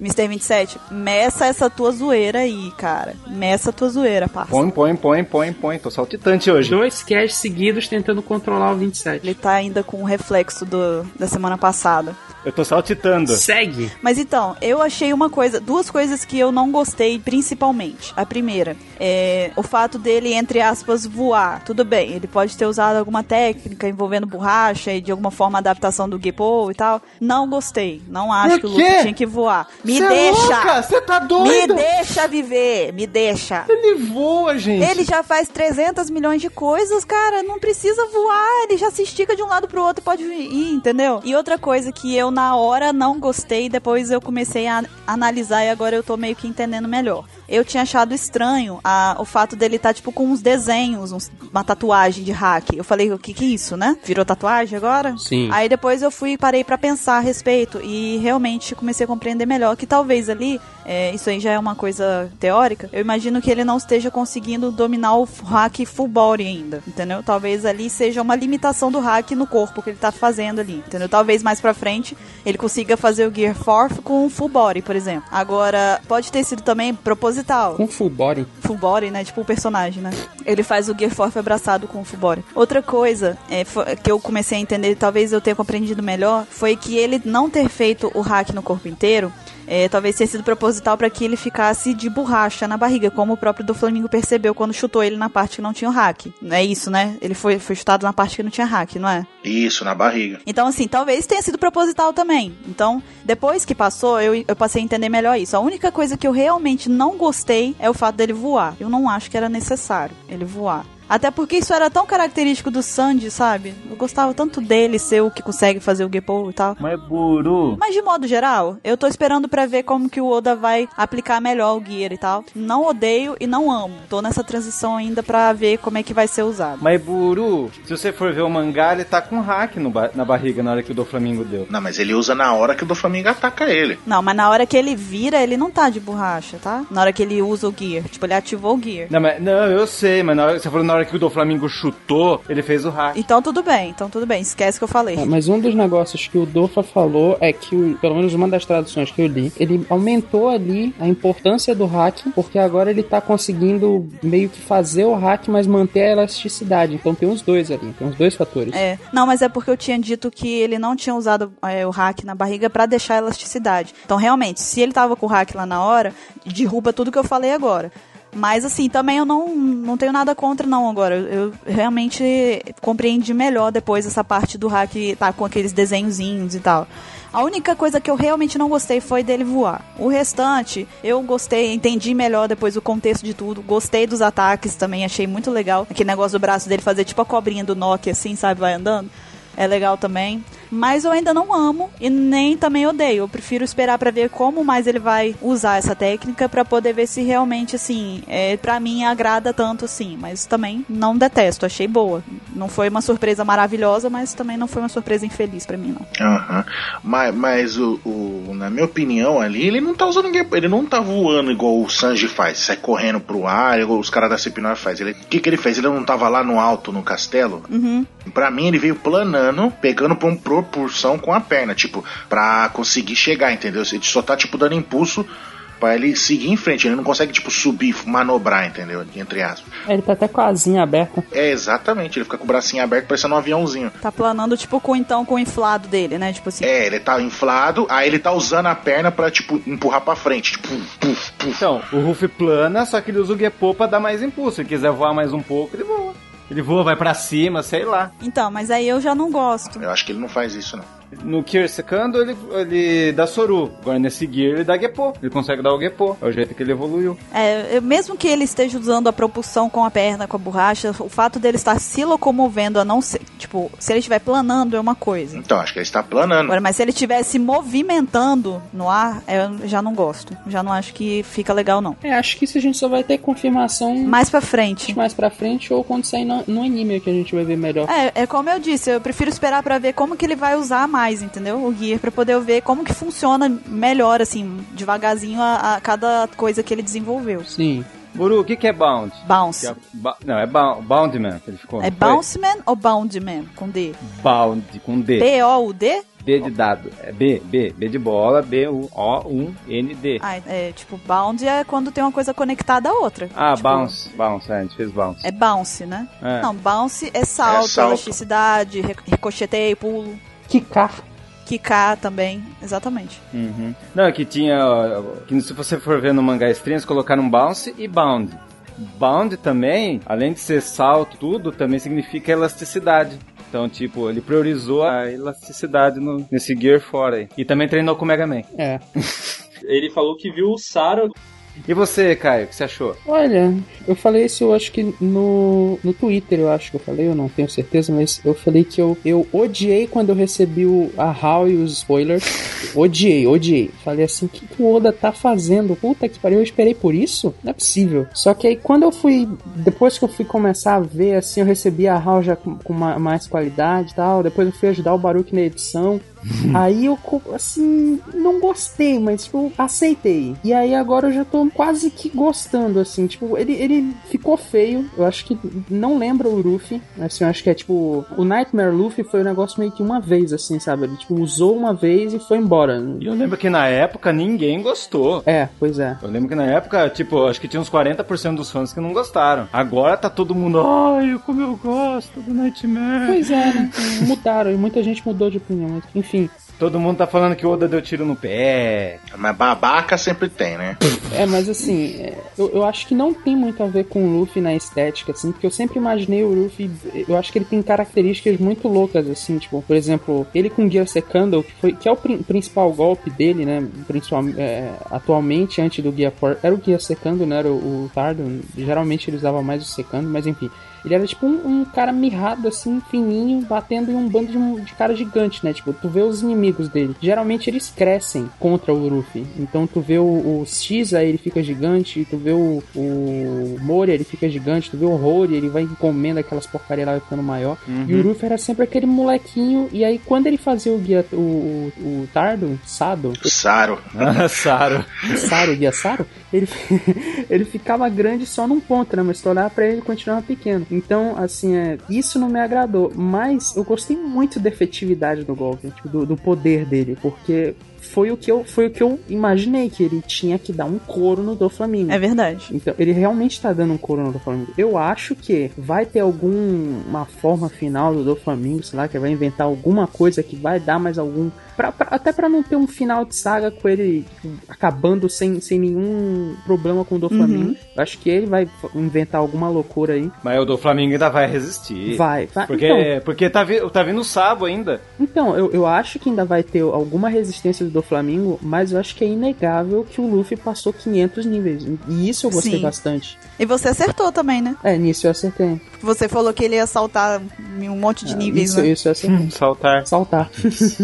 Mr. 27, meça essa tua zoeira aí, cara. Meça a tua zoeira, parça. Põe, põe, põe, põe, põe. Tô saltitante hoje. Dois casts seguidos tentando controlar o 27. Ele tá ainda com o reflexo do, da semana passada. Eu tô saltitando. Segue. Mas então, eu achei uma coisa, duas coisas que eu não gostei principalmente. A primeira é o fato dele, entre aspas, voar. Tudo bem, ele pode ter usado alguma técnica envolvendo borracha e de alguma forma adaptação do Gepo e tal. Não gostei. Não acho que o? Luffy tinha que voar. Me Cê é deixa! louca? Você tá me doido? deixa viver! Me deixa! Ele voa, gente. Ele já faz 300 milhões de coisas, cara. Não precisa voar. Ele já se estica de um lado pro outro e pode ir, entendeu? E outra coisa que eu, na hora, não gostei. Depois eu comecei a analisar e agora eu tô meio que entendendo melhor. Eu tinha achado estranho a, o fato dele estar, tipo, com uns desenhos, uns- uma tatuagem de hack. Eu falei, o que que é isso, né? Virou tatuagem agora? Sim. Aí depois eu fui e parei pra pensar a respeito e realmente comecei a compreender melhor que talvez ali, é, isso aí já é uma coisa teórica, eu imagino que ele não esteja conseguindo dominar o hack full body ainda, entendeu? Talvez ali seja uma limitação do hack no corpo que ele tá fazendo ali, entendeu? Talvez mais pra frente ele consiga fazer o Gear 4 com full body, por exemplo. Agora, pode ter sido também proposital. Com full body. Full body, né? Tipo o personagem, né? Ele faz o Gear 4 abraçado com o full body. Outra coisa é, que eu comecei a entender, talvez eu tenha compreendido melhor, foi que ele não ter feito o hack no corpo inteiro. É, talvez tenha sido proposital para que ele ficasse de borracha na barriga, como o próprio do Flamengo percebeu quando chutou ele na parte que não tinha o hack. É isso, né? Ele foi, foi chutado na parte que não tinha hack, não é? Isso, na barriga. Então, assim, talvez tenha sido proposital também. Então, depois que passou, eu, eu passei a entender melhor isso. A única coisa que eu realmente não gostei é o fato dele voar. Eu não acho que era necessário ele voar. Até porque isso era tão característico do Sandy, sabe? Eu gostava tanto dele ser o que consegue fazer o Gepo e tal. Mas Buru. Mas de modo geral, eu tô esperando pra ver como que o Oda vai aplicar melhor o Gear e tal. Não odeio e não amo. Tô nessa transição ainda pra ver como é que vai ser usado. Mas Buru, se você for ver o mangá, ele tá com hack no ba- na barriga na hora que o do Flamengo deu. Não, mas ele usa na hora que o do Flamengo ataca ele. Não, mas na hora que ele vira, ele não tá de borracha, tá? Na hora que ele usa o Gear. Tipo, ele ativou o Gear. Não, mas, não, eu sei, mas na hora, você falou na hora que o do Flamengo chutou, ele fez o hack. Então tudo bem, então tudo bem. Esquece que eu falei. É, mas um dos negócios que o Dofa falou é que, o- pelo menos uma das traduções que eu li, ele aumentou ali a importância do hack, porque agora ele tá conseguindo meio que fazer o hack, mas manter a elasticidade. Então tem os dois ali, tem os dois fatores. É, não, mas é porque eu tinha dito que ele não tinha usado é, o hack na barriga pra deixar a elasticidade. Então, realmente, se ele tava com o hack lá na hora, derruba tudo que eu falei agora. Mas assim, também eu não, não tenho nada contra não agora. Eu, realmente compreendi melhor depois essa parte do hack tá com aqueles desenhozinhos e tal. A única coisa que eu realmente não gostei foi dele voar. O restante, eu gostei, entendi melhor depois o contexto de tudo. Gostei dos ataques também, achei muito legal. Aquele negócio do braço dele fazer tipo a cobrinha do Nokia, assim, sabe, vai andando. É legal também. Mas eu ainda não amo e nem também odeio. Eu prefiro esperar pra ver como mais ele vai usar essa técnica pra poder ver se realmente, assim, é, para mim agrada tanto assim. Mas também não detesto, achei boa. Não foi uma surpresa maravilhosa, mas também não foi uma surpresa infeliz pra mim, não. Aham. Mas, mas o, o- na minha opinião ali, ele não tá usando ninguém. Ele não tá voando igual o Sanji faz, sai correndo pro ar, igual os caras da Cepinor faz. O que, que ele fez? Ele não tava lá no alto, no castelo? Uhum. Pra mim, ele veio planando, pegando por proporção com a perna, tipo, pra conseguir chegar, entendeu? Ele só tá, tipo, dando impulso pra ele seguir em frente. Ele não consegue, tipo, subir, manobrar, entendeu? Entre aspas. É, Ele tá até com a asinha aberta. É, exatamente. Ele fica com o bracinho aberto, parecendo um aviãozinho. Tá planando, tipo, com então com o inflado dele, né? Tipo assim. É, ele tá inflado, aí ele tá usando a perna pra, tipo, empurrar pra frente. Tipo, puf, puf. Então, o Ruff plana, só que ele usa o Gepo pra dar mais impulso. Se ele quiser voar mais um pouco, ele voa. Ele voa, vai pra cima, sei lá. Então, mas aí eu já não gosto. Eu acho que ele não faz isso, não. No Kier Secando, ele, ele dá Soru. Agora nesse Gear, ele dá Gepo. Ele consegue dar o Gepo. É o jeito que ele evoluiu. É, mesmo que ele esteja usando a propulsão com a perna, com a borracha, o fato dele estar se locomovendo a não ser. Tipo, se ele estiver planando é uma coisa. Então, acho que ele está planando. Agora, mas se ele estiver se movimentando no ar, eu já não gosto. Já não acho que fica legal, não. É, acho que isso a gente só vai ter confirmação Mais pra frente. mais pra frente ou quando sair no, no anime que a gente vai ver melhor. É, é como eu disse, eu prefiro esperar pra ver como que ele vai usar mais, entendeu? O Gear, pra poder ver como que funciona melhor, assim, devagarzinho a, a cada coisa que ele desenvolveu. Sim. Buru, o que, que é Bound? Bounce. É ba- não, é Bound, Boundman que ele ficou. É? Bounceman ou Boundman? Com D? Bound, com D. B-O-U-D? B de dado. É B, B, B de bola, B, U, O, 1, N, D. Ah, é tipo, bound é quando tem uma coisa conectada à outra. Ah, Tipo, bounce, bounce, é, a gente fez bounce. É bounce, né? É. Não, bounce é salto, É salto. elasticidade, ricocheteio, pulo. Kikar. Quicar também, exatamente. Uhum. Não, é que tinha. Que se você for ver no mangá stream, eles colocaram bounce e bound. Bound também, além de ser salto, tudo, também significa elasticidade. Então, tipo, ele priorizou a elasticidade no, nesse Gear 4 aí. E também treinou com o Mega Man. É. Ele falou que viu o Saro E você, Caio, o que você achou? Olha, eu falei isso, eu acho que no, no Twitter, eu acho que eu falei, eu não tenho certeza, mas eu falei que eu, eu odiei quando eu recebi o, a HAL e os spoilers. Odiei, odiei. Falei assim, o que, que o Oda tá fazendo? Puta que pariu, eu esperei por isso? Não é possível. Só que aí quando eu fui, depois que eu fui começar a ver, assim, eu recebi a HAL já com, com ma- mais qualidade e tal, depois eu fui ajudar o Baruch na edição. Aí eu, assim, não gostei, mas, tipo, aceitei. E aí agora eu já tô quase que gostando, assim. Tipo, ele, ele ficou feio. Eu acho que não lembra o Luffy. Assim, eu acho que é tipo. O Nightmare Luffy foi um negócio meio que uma vez, assim, sabe? Ele, tipo, usou uma vez e foi embora. E eu lembro que na época ninguém gostou. É, pois é. Eu lembro que na época, tipo, acho que tinha uns 40% dos fãs que não gostaram. Agora tá todo mundo, ai, como eu gosto do Nightmare. Pois é, né? Mudaram e muita gente mudou de opinião. Mas, enfim, Todo mundo tá falando que o Oda deu tiro no pé. Mas babaca sempre tem, né? É, mas assim, é, eu, eu acho que não tem muito a ver com o Luffy na estética, assim, porque eu sempre imaginei o Luffy, eu acho que ele tem características muito loucas, assim, tipo, por exemplo, ele com Gear Secando, que, foi, que é o prin- principal golpe dele, né, principal, é, atualmente, antes do Gear 4, era o Gear Secando, né, era o, o Tardo, geralmente ele usava mais o Secando, mas enfim, ele era tipo um, um cara mirrado, assim, fininho, batendo em um bando de, um- de cara gigante, né? Tipo, tu vê os inimigos dele. Geralmente eles crescem contra o Luffy. Então tu vê o, o ele fica gigante. Tu vê o, o Moria, ele fica gigante. Tu vê o Rory, ele vai comendo aquelas porcarias lá, vai ficando maior. E o Luffy era sempre aquele molequinho. E aí quando ele fazia o guia, o, o, o Tardo, Sado, Saro. Ah, Saro. o Saro, o guia Saro, ele, ele ficava grande só num ponto, né? Mas se tu olhar pra ele, ele continuava pequeno. Então, assim, é, isso não me agradou. Mas eu gostei muito da efetividade do golpe, tipo, do, do poder dele, porque foi o que eu foi o que eu imaginei que ele tinha que dar um couro no do Flamengo. É verdade. Então, ele realmente tá dando um couro no Doflamingo. Eu acho que vai ter alguma forma final do Doflamingo, sei lá, que vai inventar alguma coisa que vai dar mais algum. pra- pra- até pra não ter um final de saga com ele acabando sem, sem nenhum problema com o Doflamingo. Eu acho que ele vai inventar alguma loucura aí. Mas o do Flamengo ainda vai resistir. Vai, vai. Porque, Então, porque tá, vi, tá vindo o Sabo ainda. Então, eu, eu acho que ainda vai ter alguma resistência do Flamengo, mas eu acho que é inegável que o Luffy passou 500 níveis. E isso eu gostei Sim. bastante. E você acertou também, né? É, nisso eu acertei. Você falou que ele ia saltar um monte de níveis, isso, né? isso eu acertei. Saltar. Saltar.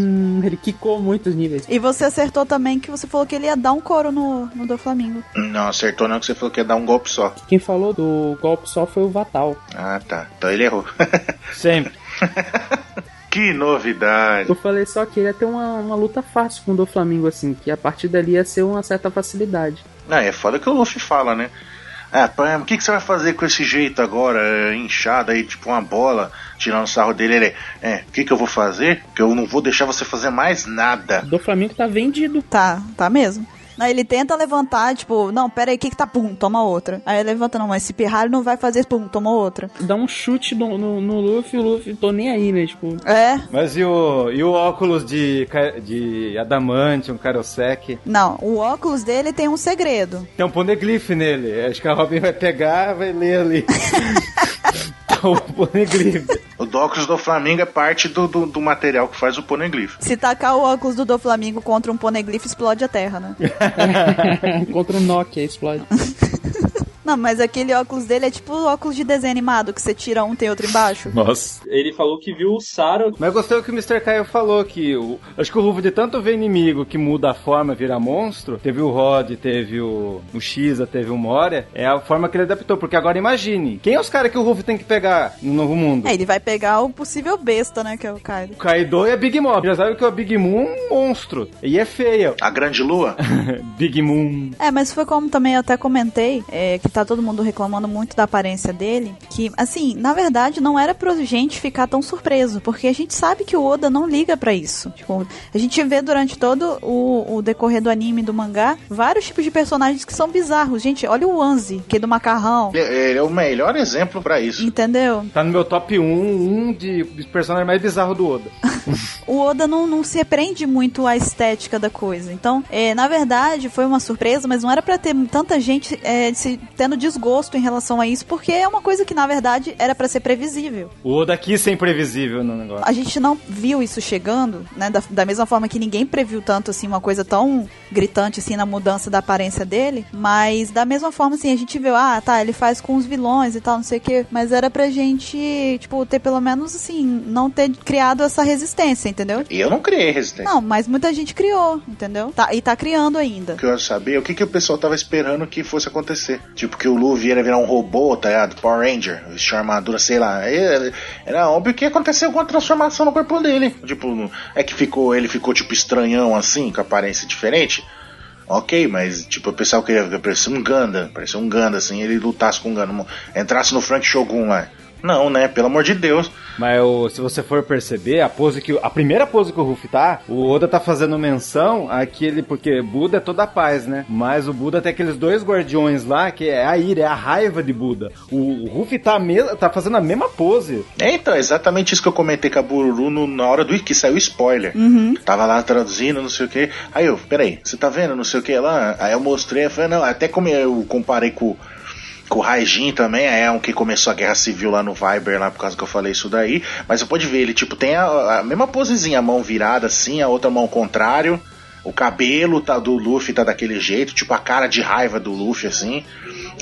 Ele quicou muitos níveis. E você acertou também que você falou que ele ia dar um couro no, no do Flamengo. Não, acertou não que você falou que ia dar um golpe só. Quem falou do golpe só foi o Vatal. Ah, tá. Então ele errou. Sempre. que novidade. Eu falei só que ia ter uma, uma luta fácil com o do Flamengo, assim, que a partir dali ia ser uma certa facilidade. Não, é foda que o Luffy fala, né? Ah, o que, que você vai fazer com esse jeito agora, é, inchado aí, tipo uma bola, tirando o sarro dele? Ele, é, o que, que eu vou fazer? Que eu não vou deixar você fazer mais nada. O do Flamengo tá vendido. Tá, tá mesmo. Não, ele tenta levantar, tipo, não, pera aí, o que que tá? Pum, toma outra. Aí ele levanta, não, mas se pirralho não vai fazer, pum, toma outra. Dá um chute no, no, no Luffy, o Luffy, tô nem aí, né? Tipo, É, Mas e o, e o óculos de, de adamante, um Karosek? não, o óculos dele tem um segredo. Tem um poneglyph nele. Acho que a Robin vai pegar vai ler ali. Tá o poneglyph. O Docus do Flamengo é parte do, do, do material que faz o poneglyph. Se tacar o óculos do Doflamingo contra um poneglyph, explode a terra, né? contra o Nokia explode. Não, mas aquele óculos dele é tipo óculos de desenho animado, que você tira um, tem outro embaixo. Nossa. Ele falou que viu o Saro Mas eu gostei do que o Mr. Caio falou, que o, acho que o Ruff de tanto ver inimigo que muda a forma, vira monstro, teve o Rod, teve o, o Shiza, teve o Moria, é a forma que ele adaptou, porque agora imagine, quem é os caras que o Ruff tem que pegar no novo mundo? É, ele vai pegar o possível besta, né, que é o Kaido. O Kaido e a Big Mom. Já sabe que o Big Moon é um monstro. E é feia. A Grande Lua? Big Moon. É, mas foi como também eu até comentei, é, que tá todo mundo reclamando muito da aparência dele, que, assim, na verdade não era pra gente ficar tão surpreso, porque a gente sabe que o Oda não liga pra isso. Tipo, a gente vê durante todo o, o decorrer do anime, do mangá, vários tipos de personagens que são bizarros. Gente, olha o Anzi, que é do macarrão. Ele, ele é o melhor exemplo pra isso. Entendeu? Tá no meu top 1, um de personagem mais bizarro do Oda. o Oda não, não se prende muito à estética da coisa. Então, é, na verdade, foi uma surpresa, mas não era para ter tanta gente é, se, tendo desgosto em relação a isso, porque é uma coisa que, na verdade, era para ser previsível. O Oda quis ser imprevisível no negócio. A gente não viu isso chegando, né? Da, da mesma forma que ninguém previu tanto, assim, uma coisa tão gritante, assim, na mudança da aparência dele, mas da mesma forma, assim, a gente viu, ah, tá, ele faz com os vilões e tal, não sei o quê, mas era pra gente, tipo, ter pelo menos, assim, não ter criado essa resistência, entendeu? E eu não criei resistência. Não, mas muita gente criou, entendeu? Tá, e tá criando ainda. O que eu quero saber o que, que o pessoal tava esperando que fosse acontecer. Tipo, que o Luffy ia virar um robô, tá ligado? Power Ranger, vestir armadura, sei lá. Era, era óbvio que ia acontecer alguma transformação no corpo dele. Tipo, é que ficou, ele ficou, tipo, estranhão assim, com aparência diferente. Ok, mas tipo, o pessoal queria parecer um Ganda, parecer um Ganda, assim, ele lutasse com um Ganda, entrasse no Frank Shogun lá. Não, né? Pelo amor de Deus. Mas o, se você for perceber, a pose que. A primeira pose que o Ruff tá, o Oda tá fazendo menção àquele. Porque Buda é toda a paz, né? Mas o Buda tem aqueles dois guardiões lá, que é a ira, é a raiva de Buda. O, o Ruff tá, me, tá fazendo a mesma pose. É, então, exatamente isso que eu comentei com a Bururu no, na hora do que saiu o spoiler. Uhum. Tava lá traduzindo, não sei o que. Aí eu, peraí, você tá vendo, não sei o que lá? Aí eu mostrei, eu falei, não, até como eu comparei com com o Raijin também, é um que começou a guerra civil lá no Viber, lá por causa que eu falei isso daí. Mas você pode ver, ele tipo tem a, a mesma posezinha, a mão virada assim, a outra mão ao contrário. O cabelo tá, do Luffy tá daquele jeito, tipo a cara de raiva do Luffy assim.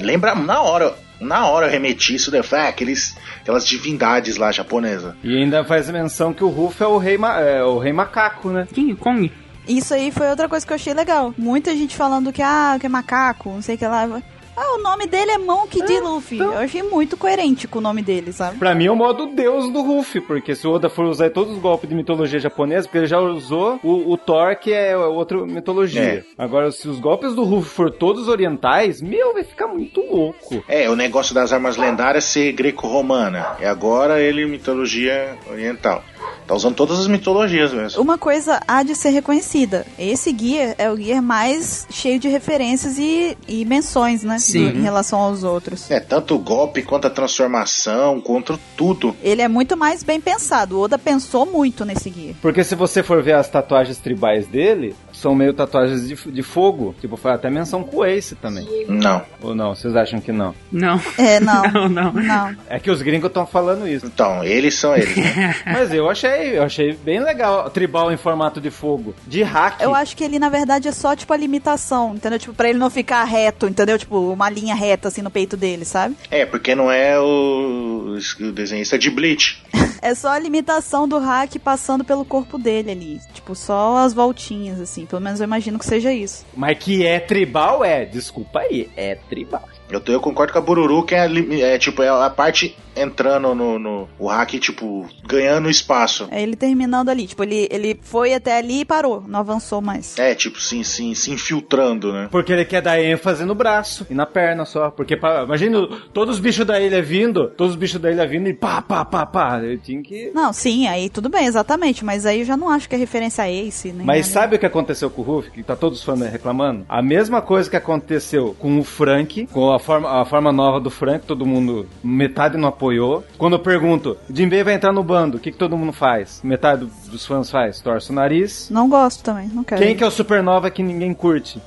Lembra na hora, na hora eu remeti isso, daí, falei, ah, aqueles, aquelas divindades lá japonesas. E ainda faz menção que o Ruff é o rei, é, o rei macaco, né? King Kong. Isso aí foi outra coisa que eu achei legal. Muita gente falando que, ah, que é macaco, não sei o que lá. Ah, o nome dele é Monkey D. Luffy. Eu achei muito coerente com o nome dele, sabe? Pra mim é o modo deus do Ruffy, porque se o Oda for usar todos os golpes de mitologia japonesa, porque ele já usou o, o Thor, que é outra mitologia. É. Agora, se os golpes do Ruffy for todos orientais, meu, vai ficar muito louco. É, o negócio das armas lendárias ser greco-romana. E agora ele mitologia oriental. Tá usando todas as mitologias mesmo. Uma coisa há de ser reconhecida. Esse guia é o guia mais cheio de referências e, e menções, né? Sim. Do- em relação aos outros. É, tanto o golpe quanto a transformação, contra tudo. Ele é muito mais bem pensado. O Oda pensou muito nesse guia. Porque se você for ver as tatuagens tribais dele, são meio tatuagens de, de fogo. Tipo, foi até menção com o Ace também. Não. Ou não? Vocês acham que não? Não. É, não. Não, não. Não. É que os gringos estão falando isso. Então, eles são eles. Né? Mas eu achei, eu achei bem legal tribal em formato de fogo. De hack. Eu acho que ele, na verdade, é só, tipo, a limitação, entendeu? Tipo, pra ele não ficar reto, entendeu? Tipo, uma linha reta, assim, no peito dele, sabe? é, porque não é o, o desenhista de Bleach. É só a limitação do hack passando pelo corpo dele ali. Tipo, só as voltinhas, assim. Pelo menos eu imagino que seja isso. Mas que é tribal, é. Desculpa aí, é tribal. Eu, tô- eu concordo com a Bururu, que é, é, tipo, é a parte entrando no, no o hack, tipo, ganhando espaço. É ele terminando ali. Tipo, ele, ele foi até ali e parou. Não avançou mais. É, tipo, sim, sim, se infiltrando, né? Porque ele quer dar ênfase no braço e na perna só. Porque, pra, imagina todos os bichos da ilha vindo, todos os bichos da ilha vindo e pá, pá, pá, pá. Eu tinha que. Não, sim, aí tudo bem, exatamente. Mas aí eu já não acho que é referência a Ace, nem Mas sabe o que aconteceu com o Ruff? Que tá todos os fãs reclamando? A mesma coisa que aconteceu com o Frank, com a forma, a forma nova do Frank, todo mundo, metade não apoiou. Quando eu pergunto, Jinbei vai entrar no bando, o que, que todo mundo faz? Metade do- dos fãs faz, torce o nariz. Não gosto também, não quero. Quem que é o supernova que ninguém curte?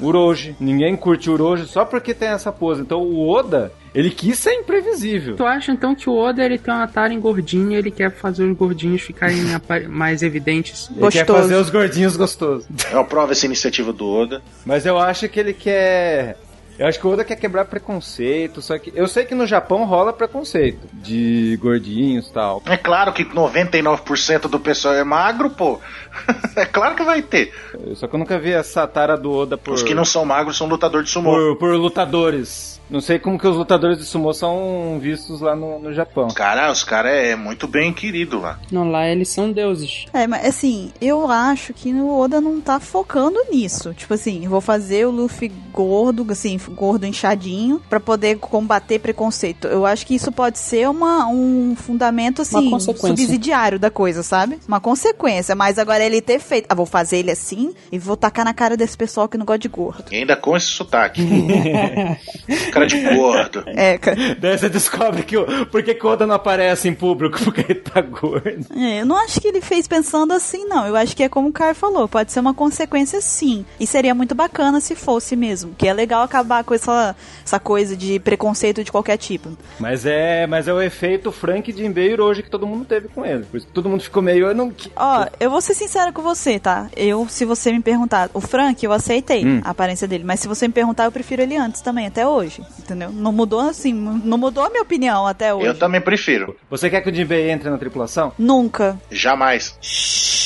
Uroji. Ninguém curte Uroji só porque tem essa pose. Então o Oda, ele quis ser imprevisível. Tu acha então que o Oda ele tem uma tara em gordinho e ele quer fazer os gordinhos ficarem mais evidentes? Ele quer Gostoso. fazer os gordinhos gostosos. Eu aprovo essa iniciativa do Oda. Mas eu acho que ele quer. Eu acho que o Oda quer quebrar preconceito, só que. Eu sei que no Japão rola preconceito de gordinhos e tal. É claro que 99% do pessoal é magro, pô. é claro que vai ter. Só que eu nunca vi essa tara do Oda por. Os que não são magros são lutador de sumô. por, por lutadores. Não sei como que os lutadores de sumo são vistos lá no, no Japão. Cara, os caras é muito bem querido lá. Não, lá eles são deuses. É, mas assim, eu acho que o Oda não tá focando nisso. Tipo assim, vou fazer o Luffy gordo, assim, gordo inchadinho pra poder combater preconceito. Eu acho que isso pode ser uma, um fundamento, assim, subsidiário da coisa, sabe? Uma consequência. Mas agora ele ter feito. Ah, vou fazer ele assim e vou tacar na cara desse pessoal que não gosta de gordo. E ainda com esse sotaque. Cara de gordo. É, cara. Daí você descobre que o, por que que o Oda não aparece em público, porque ele tá gordo. É, eu não acho que ele fez pensando assim, não. Eu acho que é como o Caio falou, pode ser uma consequência sim. E seria muito bacana se fosse mesmo. Que é legal acabar com essa, essa coisa de preconceito de qualquer tipo. Mas é, mas é o efeito Frank de e hoje que todo mundo teve com ele. Por isso que todo mundo ficou meio. Eu não, Ó, eu vou ser sincera com você, tá? Eu, se você me perguntar, o Frank, eu aceitei Hum. a aparência dele. Mas se você me perguntar, eu prefiro ele antes também, até hoje. Entendeu? Não mudou assim, não mudou a minha opinião até hoje. Eu também prefiro. Você quer que o Jinbei entre na tripulação? Nunca. Jamais.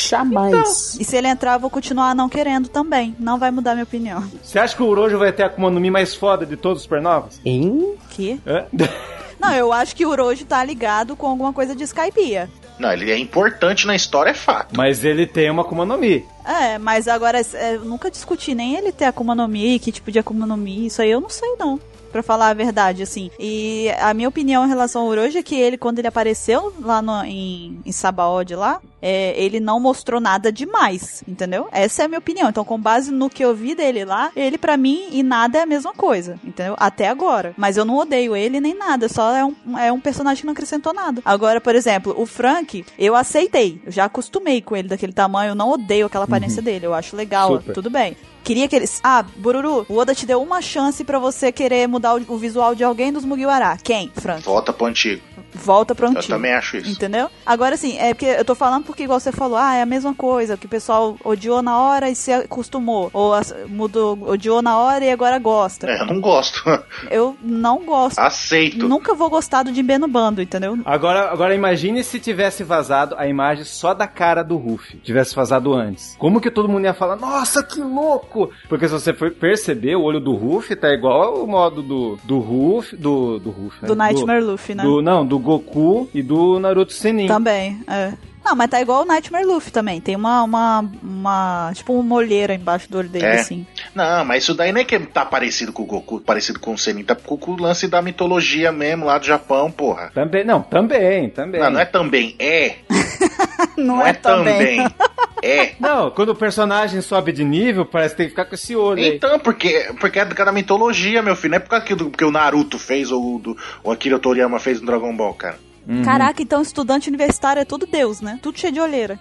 Jamais. E se ele entrar, eu vou continuar não querendo também. Não vai mudar minha opinião. Você acha que o Urojo vai ter a Akuma no Mi mais foda de todos os supernovas? Hein? Que? Hã? Não, eu acho que o Uroji tá ligado com alguma coisa de Skypiea. Não, ele é importante na história, é fato. Mas ele tem uma Akuma no Mi. É, mas agora é, eu nunca discuti nem ele ter Akuma no Mi, que tipo de Akuma no Mi, isso aí eu não sei não. Pra falar a verdade, assim. E a minha opinião em relação ao Orochi é que ele, quando ele apareceu lá no, em, em Sabaody lá, é, ele não mostrou nada demais, entendeu? Essa é a minha opinião. Então, com base no que eu vi dele lá, ele pra mim e nada é a mesma coisa, entendeu? Até agora. Mas eu não odeio ele nem nada, só é um, é um personagem que não acrescentou nada. Agora, por exemplo, o Frank, eu aceitei. Eu já acostumei com ele daquele tamanho, eu não odeio aquela aparência dele. Eu acho legal, Super. tudo bem. Queria que eles. Ah, Bururu, o Oda te deu uma chance pra você querer mudar o, o visual de alguém dos Mugiwara. Quem? Frank. Volta pro antigo. Volta pro Eu antigo. também acho isso. Entendeu? Agora sim, é porque eu tô falando porque, igual você falou, ah, é a mesma coisa, que o pessoal odiou na hora e se acostumou. Ou as- mudou, odiou na hora e agora gosta. É, eu não gosto. Eu não gosto. Aceito. Nunca vou gostar do Jinbe no bando, entendeu? Agora, agora imagine se tivesse vazado a imagem só da cara do Ruffy. Tivesse vazado antes. Como que todo mundo ia falar, nossa, que louco! Porque se você for perceber, o olho do Ruffy tá igual ao modo do, do Ruffy, do, do Ruffy, né? Do Nightmare Luffy, né? do- não, do Goku e do Naruto Senin. Também, é. Não, mas tá igual o Nightmare Luffy também. Tem uma, uma, uma tipo uma olheira embaixo do olho dele, É. assim. Não, mas isso daí não é que tá parecido com o Goku, parecido com o Senin, tá com o lance da mitologia mesmo lá do Japão, porra. Também, não, também, também. Não, não é também, é. Não, Não, é, é também. também. É. Não, quando o personagem sobe de nível, parece que tem que ficar com esse olho aí. Então, porque, porque é da mitologia, meu filho. Não é por causa que, que o Naruto fez ou do, o Akira Toriyama fez no Dragon Ball, cara. Uhum. Caraca, então estudante universitário é tudo Deus, né? Tudo cheio de olheira.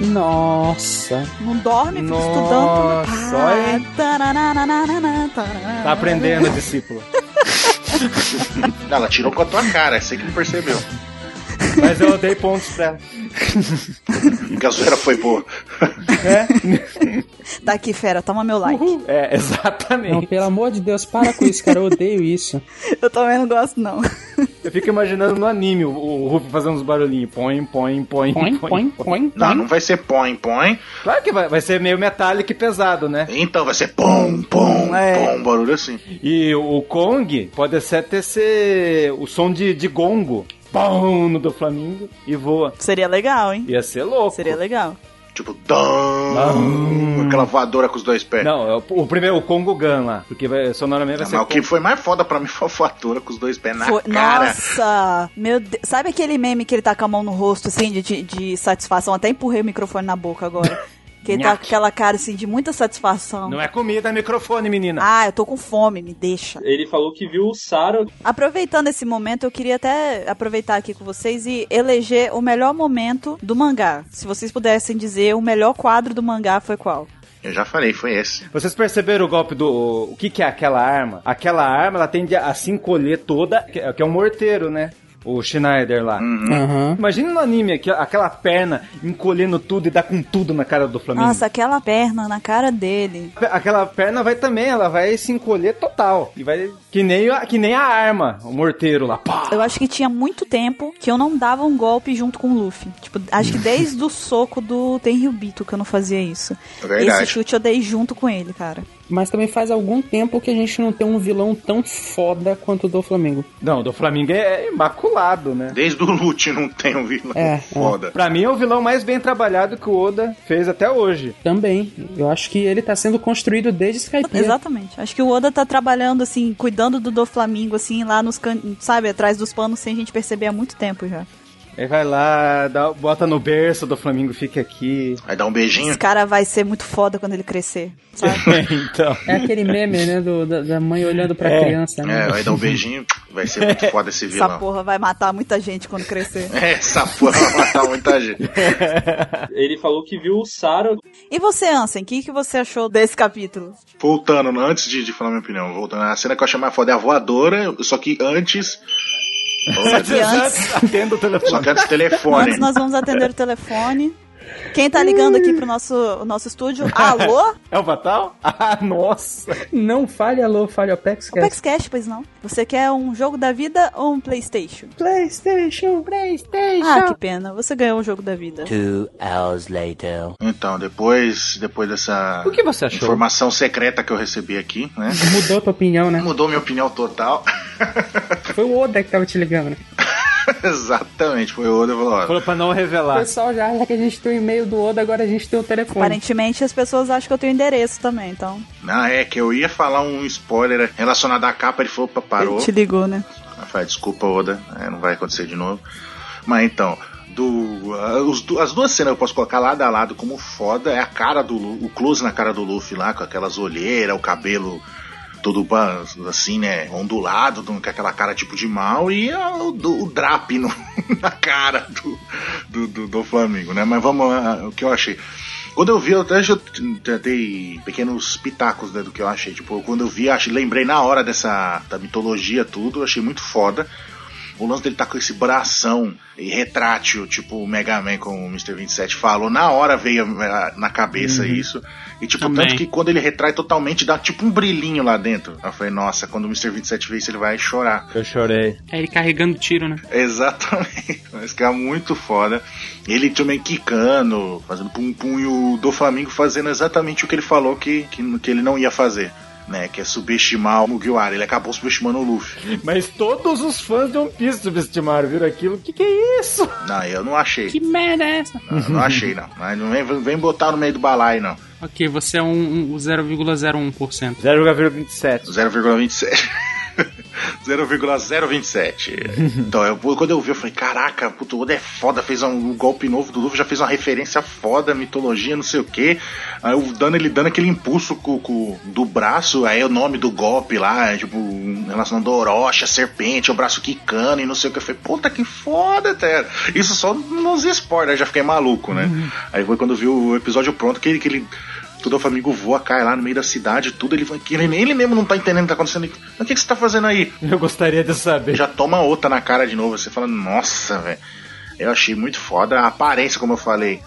Nossa. Não dorme, fica Nossa, estudando. olha. Tarananana, taranana. Tá aprendendo, discípulo. Não, ela tirou com a tua cara, você que não percebeu. Mas eu dei pontos pra ela. Porque a zoeira foi boa. Tá aqui, fera, toma meu like. É, Não, exatamente. pelo amor de Deus, para com isso, cara. Eu odeio isso. Eu também não gosto, não. Eu fico imaginando no anime o, o Ruffy fazendo uns barulhinhos. Põe, põe, põe, Põe, põe, põe. Não, não vai ser põe, põe. Claro que vai, vai ser meio metálico e pesado, né? Então vai ser pom, pom, É. pom, barulho assim. E o Kong pode até ter ser o som de, de gongo. Pum, no do Flamingo e voa. Seria legal, hein? Ia ser louco. Seria legal. Tipo, dam, aquela voadora com os dois pés. Não, é o, o primeiro, o Congo Gun lá. Porque vai, sonoramente vai Não, ser. mas o que foi mais foda pra mim foi a voadora com os dois pés na Foi- cara. Nossa! Meu Deus. Sabe aquele meme que ele tá com a mão no rosto, assim, de, de, de satisfação? Até empurrei o microfone na boca agora. Que ele tá com aquela cara, assim, de muita satisfação. Não é comida, é microfone, menina. Ah, eu tô com fome, me deixa. Ele falou que viu o Saro. Aproveitando esse momento, eu queria até aproveitar aqui com vocês e eleger o melhor momento do mangá. Se vocês pudessem dizer, o melhor quadro do mangá foi qual? Eu já falei, foi esse. Vocês perceberam o golpe do. O que, que é aquela arma? Aquela arma ela tende a se encolher toda, que é que é um morteiro, né? O Schneider lá. Aham. Imagina no anime aquela perna encolhendo tudo e dá com tudo na cara do Flamengo. Nossa, aquela perna na cara dele. Aquela perna vai também, ela vai se encolher total. E vai Que nem, a, que nem a arma, o morteiro lá. Pá. Eu acho que tinha muito tempo que eu não dava um golpe junto com o Luffy. Tipo, acho que desde o soco do Tenryubito que eu não fazia isso. É. Esse chute eu dei junto com ele, cara. Mas também faz algum tempo que a gente não tem um vilão tão foda quanto o do Flamengo. Não, o do Flamengo é imaculado, né? Desde o Lute não tem um vilão É, é. foda. Pra mim é o vilão mais bem trabalhado que o Oda fez até hoje. Também. Eu acho que ele tá sendo construído desde Skype. Exatamente. Acho que o Oda tá trabalhando, assim, cuidando do Doflamingo, assim, lá nos can... sabe, atrás dos panos, sem a gente perceber há muito tempo já. Aí vai lá, dá- bota no berço do Flamengo, fica aqui. Vai dar um beijinho. Esse cara vai ser muito foda quando ele crescer, sabe? então. É aquele meme, né? Do, da, da mãe olhando pra É. criança, né? É, vai dar um beijinho. Vai ser muito foda esse Essa vilão. porra vai matar muita gente quando crescer. É, essa porra vai matar muita gente. Ele falou que viu o Saro. E você, Ansem, o que, que você achou desse capítulo? Voltando, antes de, de falar minha opinião, voltando, a cena que eu achei mais foda é a voadora, só que antes. Que antes, o Só que antes do telefone. antes nós vamos atender o telefone. Quem tá ligando aqui pro nosso, o nosso estúdio? Alô? É o Fatal? Ah, nossa. Não fale alô, fale Apex Cash. Apex Cash, pois não. Você quer um jogo da vida ou um Playstation? Playstation, Playstation. Ah, que pena. Você ganhou o jogo da vida. Two hours later. Então, depois, depois dessa O que você achou? informação secreta que eu recebi aqui, né? Mudou tua opinião, né? Mudou minha opinião total. Foi o Oda que tava te ligando, né? Exatamente, foi o Oda e falou, Falou pra não O revelar. pessoal já acha que a gente tem o e-mail do Oda, agora a gente tem o telefone. Aparentemente as pessoas acham que eu tenho endereço também, então. Não, é que eu ia falar um spoiler relacionado à capa, ele falou, "Opa, parou. Ele te ligou, né? Falei, desculpa, Oda, é, não vai acontecer de novo. Mas então, do, ah, as duas cenas eu posso colocar lado a lado como foda é a cara do o close na cara do Luffy lá, com aquelas olheiras, o cabelo todo assim, né, ondulado, com aquela cara tipo de mal, e a- o, o drap no- na cara do, do, do, do Flamengo, né? Mas vamos lá, o que eu achei. Quando eu vi, eu até já dei pequenos pitacos né, do que eu achei. Tipo, quando eu vi, achei, lembrei na hora dessa da mitologia tudo, achei muito foda. O lance dele tá com esse bração e retrátil, tipo o Mega Man, como o Mr. 27 falou, na hora veio na cabeça isso. E tipo, Também. tanto que quando ele retrai totalmente, dá tipo um brilhinho lá dentro. Eu falei, nossa, quando o Mr. 27 ver isso, ele vai chorar. Eu chorei. É ele carregando tiro, né? Exatamente. Mas que é muito foda. Ele também quicando, fazendo pum-pum, e o do Flamengo fazendo exatamente o que ele falou que, que, que ele não ia fazer. Né, que é subestimar o Mugiwara. Ele acabou subestimando o Luffy. Mas todos os fãs de One Piece subestimaram, viram aquilo. O que, que é isso? Não, eu não achei. Que merda é essa? Não, eu não achei, não. Mas não vem, vem botar no meio do balaio, não. Ok, você é um, um 0,01%. 0,27. 0,27. 0,027. então, eu, quando eu vi, eu falei, caraca, puto, o Oda é foda, fez um, golpe novo do Luffy, já fez uma referência foda, mitologia, não sei o que. Aí o dando, ele dando aquele impulso com, com- do braço, aí o nome do golpe lá, é, tipo, relacionando Orochi, a serpente, o braço quicando e não sei o que. Eu falei, puta que foda, Tera. Isso só nos spoilers, aí já fiquei maluco, né? Aí foi quando eu vi o episódio pronto que ele. Que ele Todo o Flamengo voa, cai lá no meio da cidade, tudo. Ele, vai- que ele, ele mesmo não tá entendendo o que tá acontecendo. Mas o que, que você tá fazendo aí? Eu gostaria de saber. já toma outra na cara de novo. Você fala, nossa, velho. Eu achei muito foda. A aparência, como eu falei,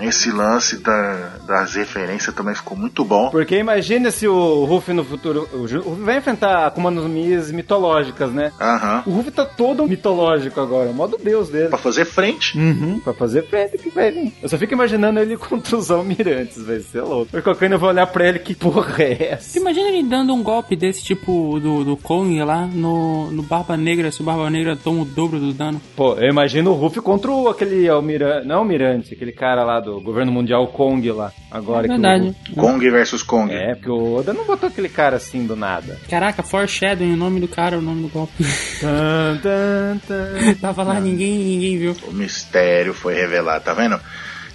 esse lance da- das referências também ficou muito bom. Porque imagina se o Ruffy no futuro. O o Ruffy vai enfrentar Akuma no Mis mitológicas, né? Aham. O Ruffy tá todo mitológico agora, o modo deus dele. Pra fazer frente. Uhum, pra fazer frente que vai vir. Eu só fico imaginando ele contra os almirantes, vai ser louco. Porque qualquer eu vou olhar pra ele, que porra é essa? Imagina ele dando um golpe desse tipo do, do Kong lá no, no Barba Negra, se o Barba Negra toma o dobro do dano. Pô, eu imagino o Ruffy contra o, aquele almirante, não almirante, aquele cara lá do governo mundial, Kong lá. Agora é que o- verdade. Kong versus Kong. É, porque o Oda não botou aquele cara assim do nada. Caraca, foreshadowing, o nome do cara, o nome do golpe. Tan, tan, tan. Tava lá, ninguém, ninguém viu. O mistério foi revelado, tá vendo?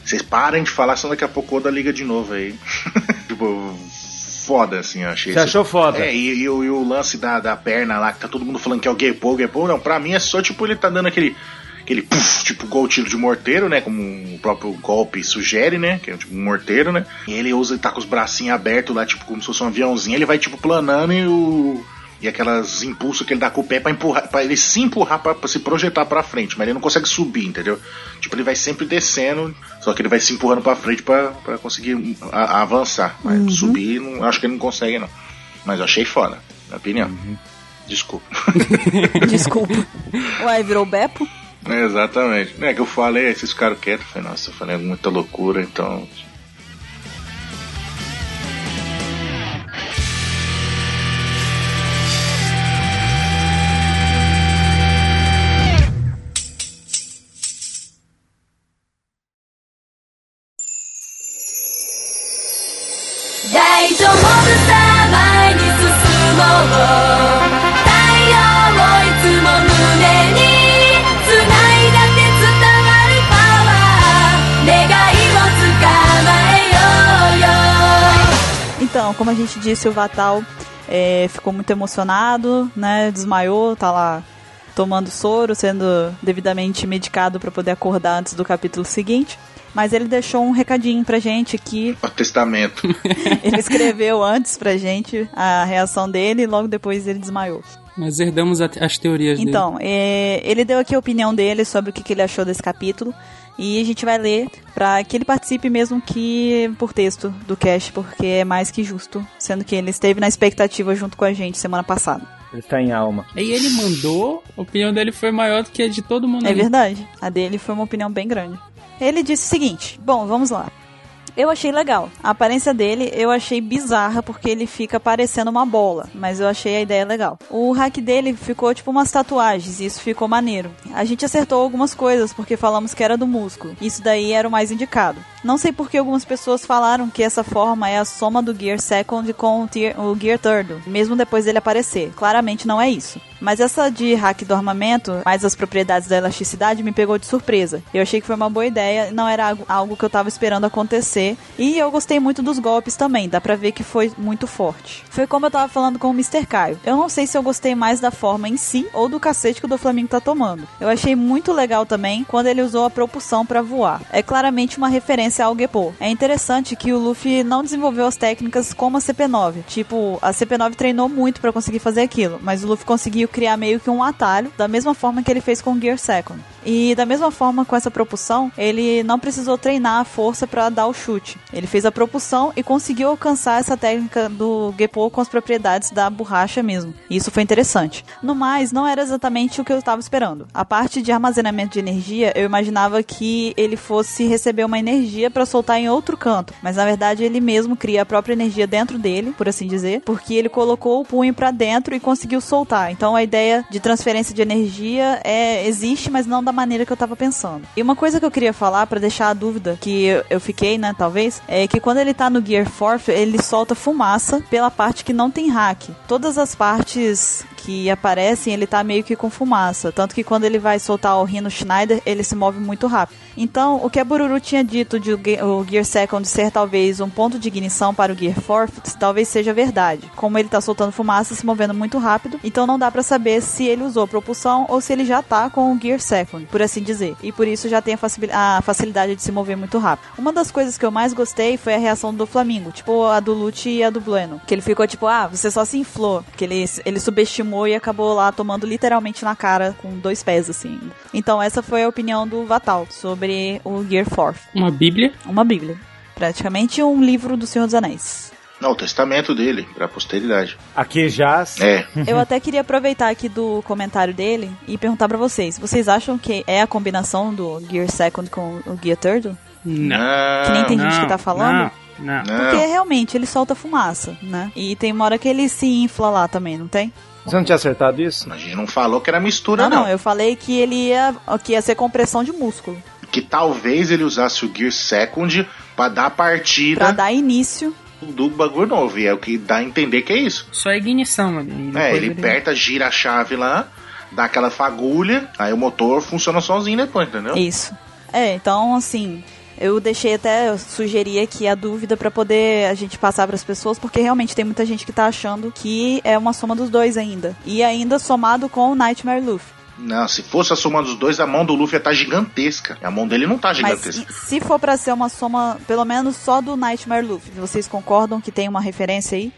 Vocês parem de falar, senão daqui a pouco o Oda liga de novo aí. tipo, foda, assim, eu achei. Você esse- achou foda? É, e, e o- e o lance da, da perna lá, que tá todo mundo falando que é o Gaypo, o Gaypo, não, pra mim é só, tipo, ele tá dando aquele. Aquele puff, tipo gol tiro de morteiro, né? Como o próprio golpe sugere, né? Que é tipo um morteiro, né? E ele usa, ele tá com os bracinhos abertos lá, tipo, como se fosse um aviãozinho, ele vai tipo planando e o. E aquelas impulsos que ele dá com o pé pra empurrar, para ele se empurrar pra, pra se projetar pra frente, mas ele não consegue subir, entendeu? Tipo, ele vai sempre descendo, só que ele vai se empurrando pra frente pra, pra conseguir a- a avançar. Mas subir, não, acho que ele não consegue, não. Mas eu achei foda, na minha opinião. Desculpa. Desculpa. Ué, virou Beppo? É, exatamente. É que eu falei, aí vocês ficaram quietos. Eu Falei, nossa, eu falei muita loucura, então.「大丈夫さ前に進もう」「 Então, como a gente disse, o Vatal é, ficou muito emocionado, né? Desmaiou, tá lá tomando soro, sendo devidamente medicado para poder acordar antes do capítulo seguinte. Mas ele deixou um recadinho pra gente que O testamento. ele escreveu antes pra gente a reação dele e logo depois ele desmaiou. Nós herdamos as teorias dele. Então, é, ele deu aqui a opinião dele sobre o que, que ele achou desse capítulo. E a gente vai ler pra que ele participe mesmo que por texto do cast, porque é mais que justo, sendo que ele esteve na expectativa junto com a gente semana passada. Ele tá em alma. E ele mandou, a opinião dele foi maior do que a de todo mundo. É ali. verdade. A dele foi uma opinião bem grande. Ele disse o seguinte: Bom, vamos lá. Eu achei legal. A aparência dele eu achei bizarra porque ele fica parecendo uma bola, mas eu achei a ideia legal. O hack dele ficou tipo umas tatuagens e isso ficou maneiro. A gente acertou algumas coisas porque falamos que era do músculo. Isso daí era o mais indicado. Não sei porque algumas pessoas falaram que essa forma é a soma do Gear Second com o, tier- o Gear Third, mesmo depois dele aparecer. Claramente não é isso. Mas essa de hack do armamento, mais as propriedades da elasticidade, me pegou de surpresa. Eu achei que foi uma boa ideia, não era algo, que eu tava esperando acontecer. E eu gostei muito dos golpes também, dá pra ver que foi muito forte. Foi como eu tava falando com o Mr. Caio. Eu não sei se eu gostei mais da forma em si ou do cacete que o do Flamengo tá tomando. Eu achei muito legal também quando ele usou a propulsão pra voar. É claramente uma referência ao Gepo. É interessante que o Luffy não desenvolveu as técnicas como a CP9. Tipo, a CP9 treinou muito pra conseguir fazer aquilo, mas o Luffy conseguiu criar meio que um atalho, da mesma forma que ele fez com o Gear Second. E da mesma forma com essa propulsão, ele não precisou treinar a força pra dar o chute. Ele fez a propulsão e conseguiu alcançar essa técnica do Gepo com as propriedades da borracha mesmo. Isso foi interessante. No mais, não era exatamente o que eu estava esperando. A parte de armazenamento de energia, eu imaginava que ele fosse receber uma energia pra soltar em outro canto, mas na verdade ele mesmo cria a própria energia dentro dele, por assim dizer, porque ele colocou o punho pra dentro e conseguiu soltar. Então a ideia de transferência de energia é existe, mas não da maneira que eu tava pensando. E uma coisa que eu queria falar pra deixar a dúvida que eu, fiquei, né, talvez, é que quando ele tá no Gear Fourth, ele solta fumaça pela parte que não tem hack. Todas as partes que aparecem, ele tá meio que com fumaça. Tanto que quando ele vai soltar o Rhino Schneider, ele se move muito rápido. Então, o que a Bururu tinha dito de o Ge- o Gear Second ser talvez um ponto de ignição para o Gear Fourth, talvez seja verdade. Como ele tá soltando fumaça, se movendo muito rápido, então não dá pra saber se ele usou propulsão ou se ele já tá com o Gear Second, por assim dizer. E por isso já tem a, facil- a facilidade de se mover muito rápido. Uma das coisas que eu mais gostei foi a reação do Flamingo, tipo a do Lute e a do Bueno. Que ele ficou tipo, ah, você só se inflou. Que ele, ele subestimou e acabou lá tomando literalmente na cara com dois pés, assim. Então essa foi a opinião do Vatal sobre o Gear Fourth. Uma bíblia. Uma bíblia. Praticamente um livro do Senhor dos Anéis. Não, o testamento dele, pra posteridade. Aqui já. É. Eu até queria aproveitar aqui do comentário dele e perguntar pra vocês. Vocês acham que é a combinação do Gear Second com o Gear Third? Não. Que nem tem gente não, que tá falando? Não, não. Porque realmente ele solta fumaça, né? E tem uma hora que ele se infla lá também, não tem? Você não tinha acertado isso? A gente não falou que era mistura, Não, não. não, eu falei que ele ia, que ia ser compressão de músculo. Que talvez ele usasse o Gear Second pra dar partida Pra dar início. Do bagulho novo. E é o que dá a entender que é isso. Só é ignição ali. E É, ele aperta, gira a chave lá, dá aquela fagulha, aí o motor funciona sozinho depois, entendeu? Isso. É, então assim, eu deixei até, eu sugeri aqui a dúvida pra poder a gente passar pras pessoas, porque realmente tem muita gente que tá achando que é uma soma dos dois ainda. E ainda somado com o Nightmare Luffy. Não, se fosse a soma dos dois, a mão do Luffy ia estar gigantesca. E a mão dele não tá Mas gigantesca. se se for pra ser uma soma, pelo menos só do Nightmare Luffy, vocês concordam que tem uma referência aí?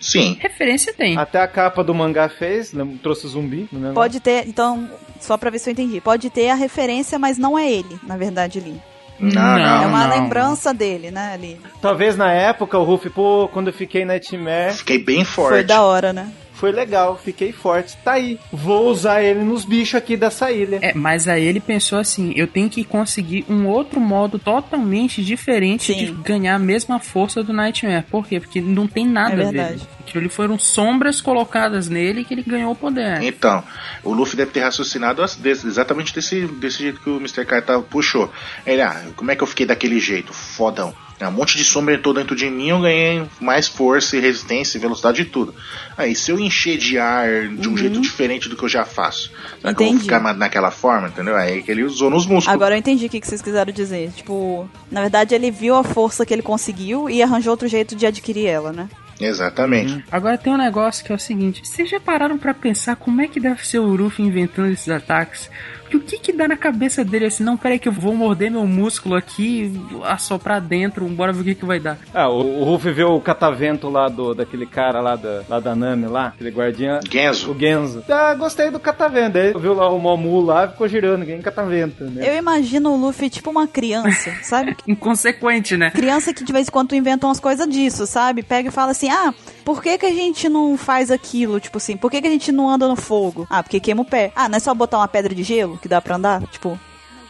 Sim. Referência tem. Até a capa do mangá fez, lembra- trouxe zumbi. Pode ter, então, só pra ver se eu entendi. Pode ter a referência, mas não é ele, na verdade, ali. Não, Não, não. é uma não. lembrança dele, né, ali. Talvez na época o Ruffy, pô, quando eu fiquei Nightmare. Fiquei bem forte. Foi da hora, né? Foi legal, fiquei forte, tá aí. Vou usar ele nos bichos aqui dessa ilha. É, mas aí ele pensou assim: eu tenho que conseguir um outro modo totalmente diferente Sim. de ganhar a mesma força do Nightmare. Por quê? Porque não tem nada É a ver. verdade. Aquilo ali foram sombras colocadas nele que ele ganhou o poder. Então, o Luffy deve ter raciocinado exatamente desse, desse jeito que o Mr. Kaita puxou. Ele, ah, como é que eu fiquei daquele jeito? Fodão. Ah, Um monte de sombra entrou dentro de mim, eu ganhei mais força e resistência e velocidade e tudo. Aí, se eu encher de ar de um jeito diferente do que eu já faço, será que eu vou Entendi. ficar naquela forma, entendeu? Aí que ele usou nos músculos. Agora eu entendi o que que vocês quiseram dizer. Tipo, na verdade ele viu a força que ele conseguiu e arranjou outro jeito de adquirir ela, né? Exatamente. Agora tem um negócio que é o seguinte: vocês já pararam pra pensar como é que deve ser o Luffy inventando esses ataques? Porque o que que dá na cabeça dele assim? Não, peraí que eu vou morder meu músculo aqui, assoprar dentro, bora ver o que que vai dar. Ah, o, o Ruff viu o catavento lá do, daquele cara lá da, lá da Nami lá, aquele guardinha. Genzo. O Genzo. Ah, gostei do catavento. Aí viu lá o Momu lá, ficou girando, ninguém catavento, né? Eu imagino o Luffy tipo uma criança, sabe? Inconsequente, né? Criança que de vez em quando inventam umas coisas disso, sabe? Pega e fala assim: ah, por que, que a gente não faz aquilo? Tipo assim, por que, que a gente não anda no fogo? Ah, porque queima o pé. Ah, não é só botar uma pedra de gelo que dá pra andar? Tipo,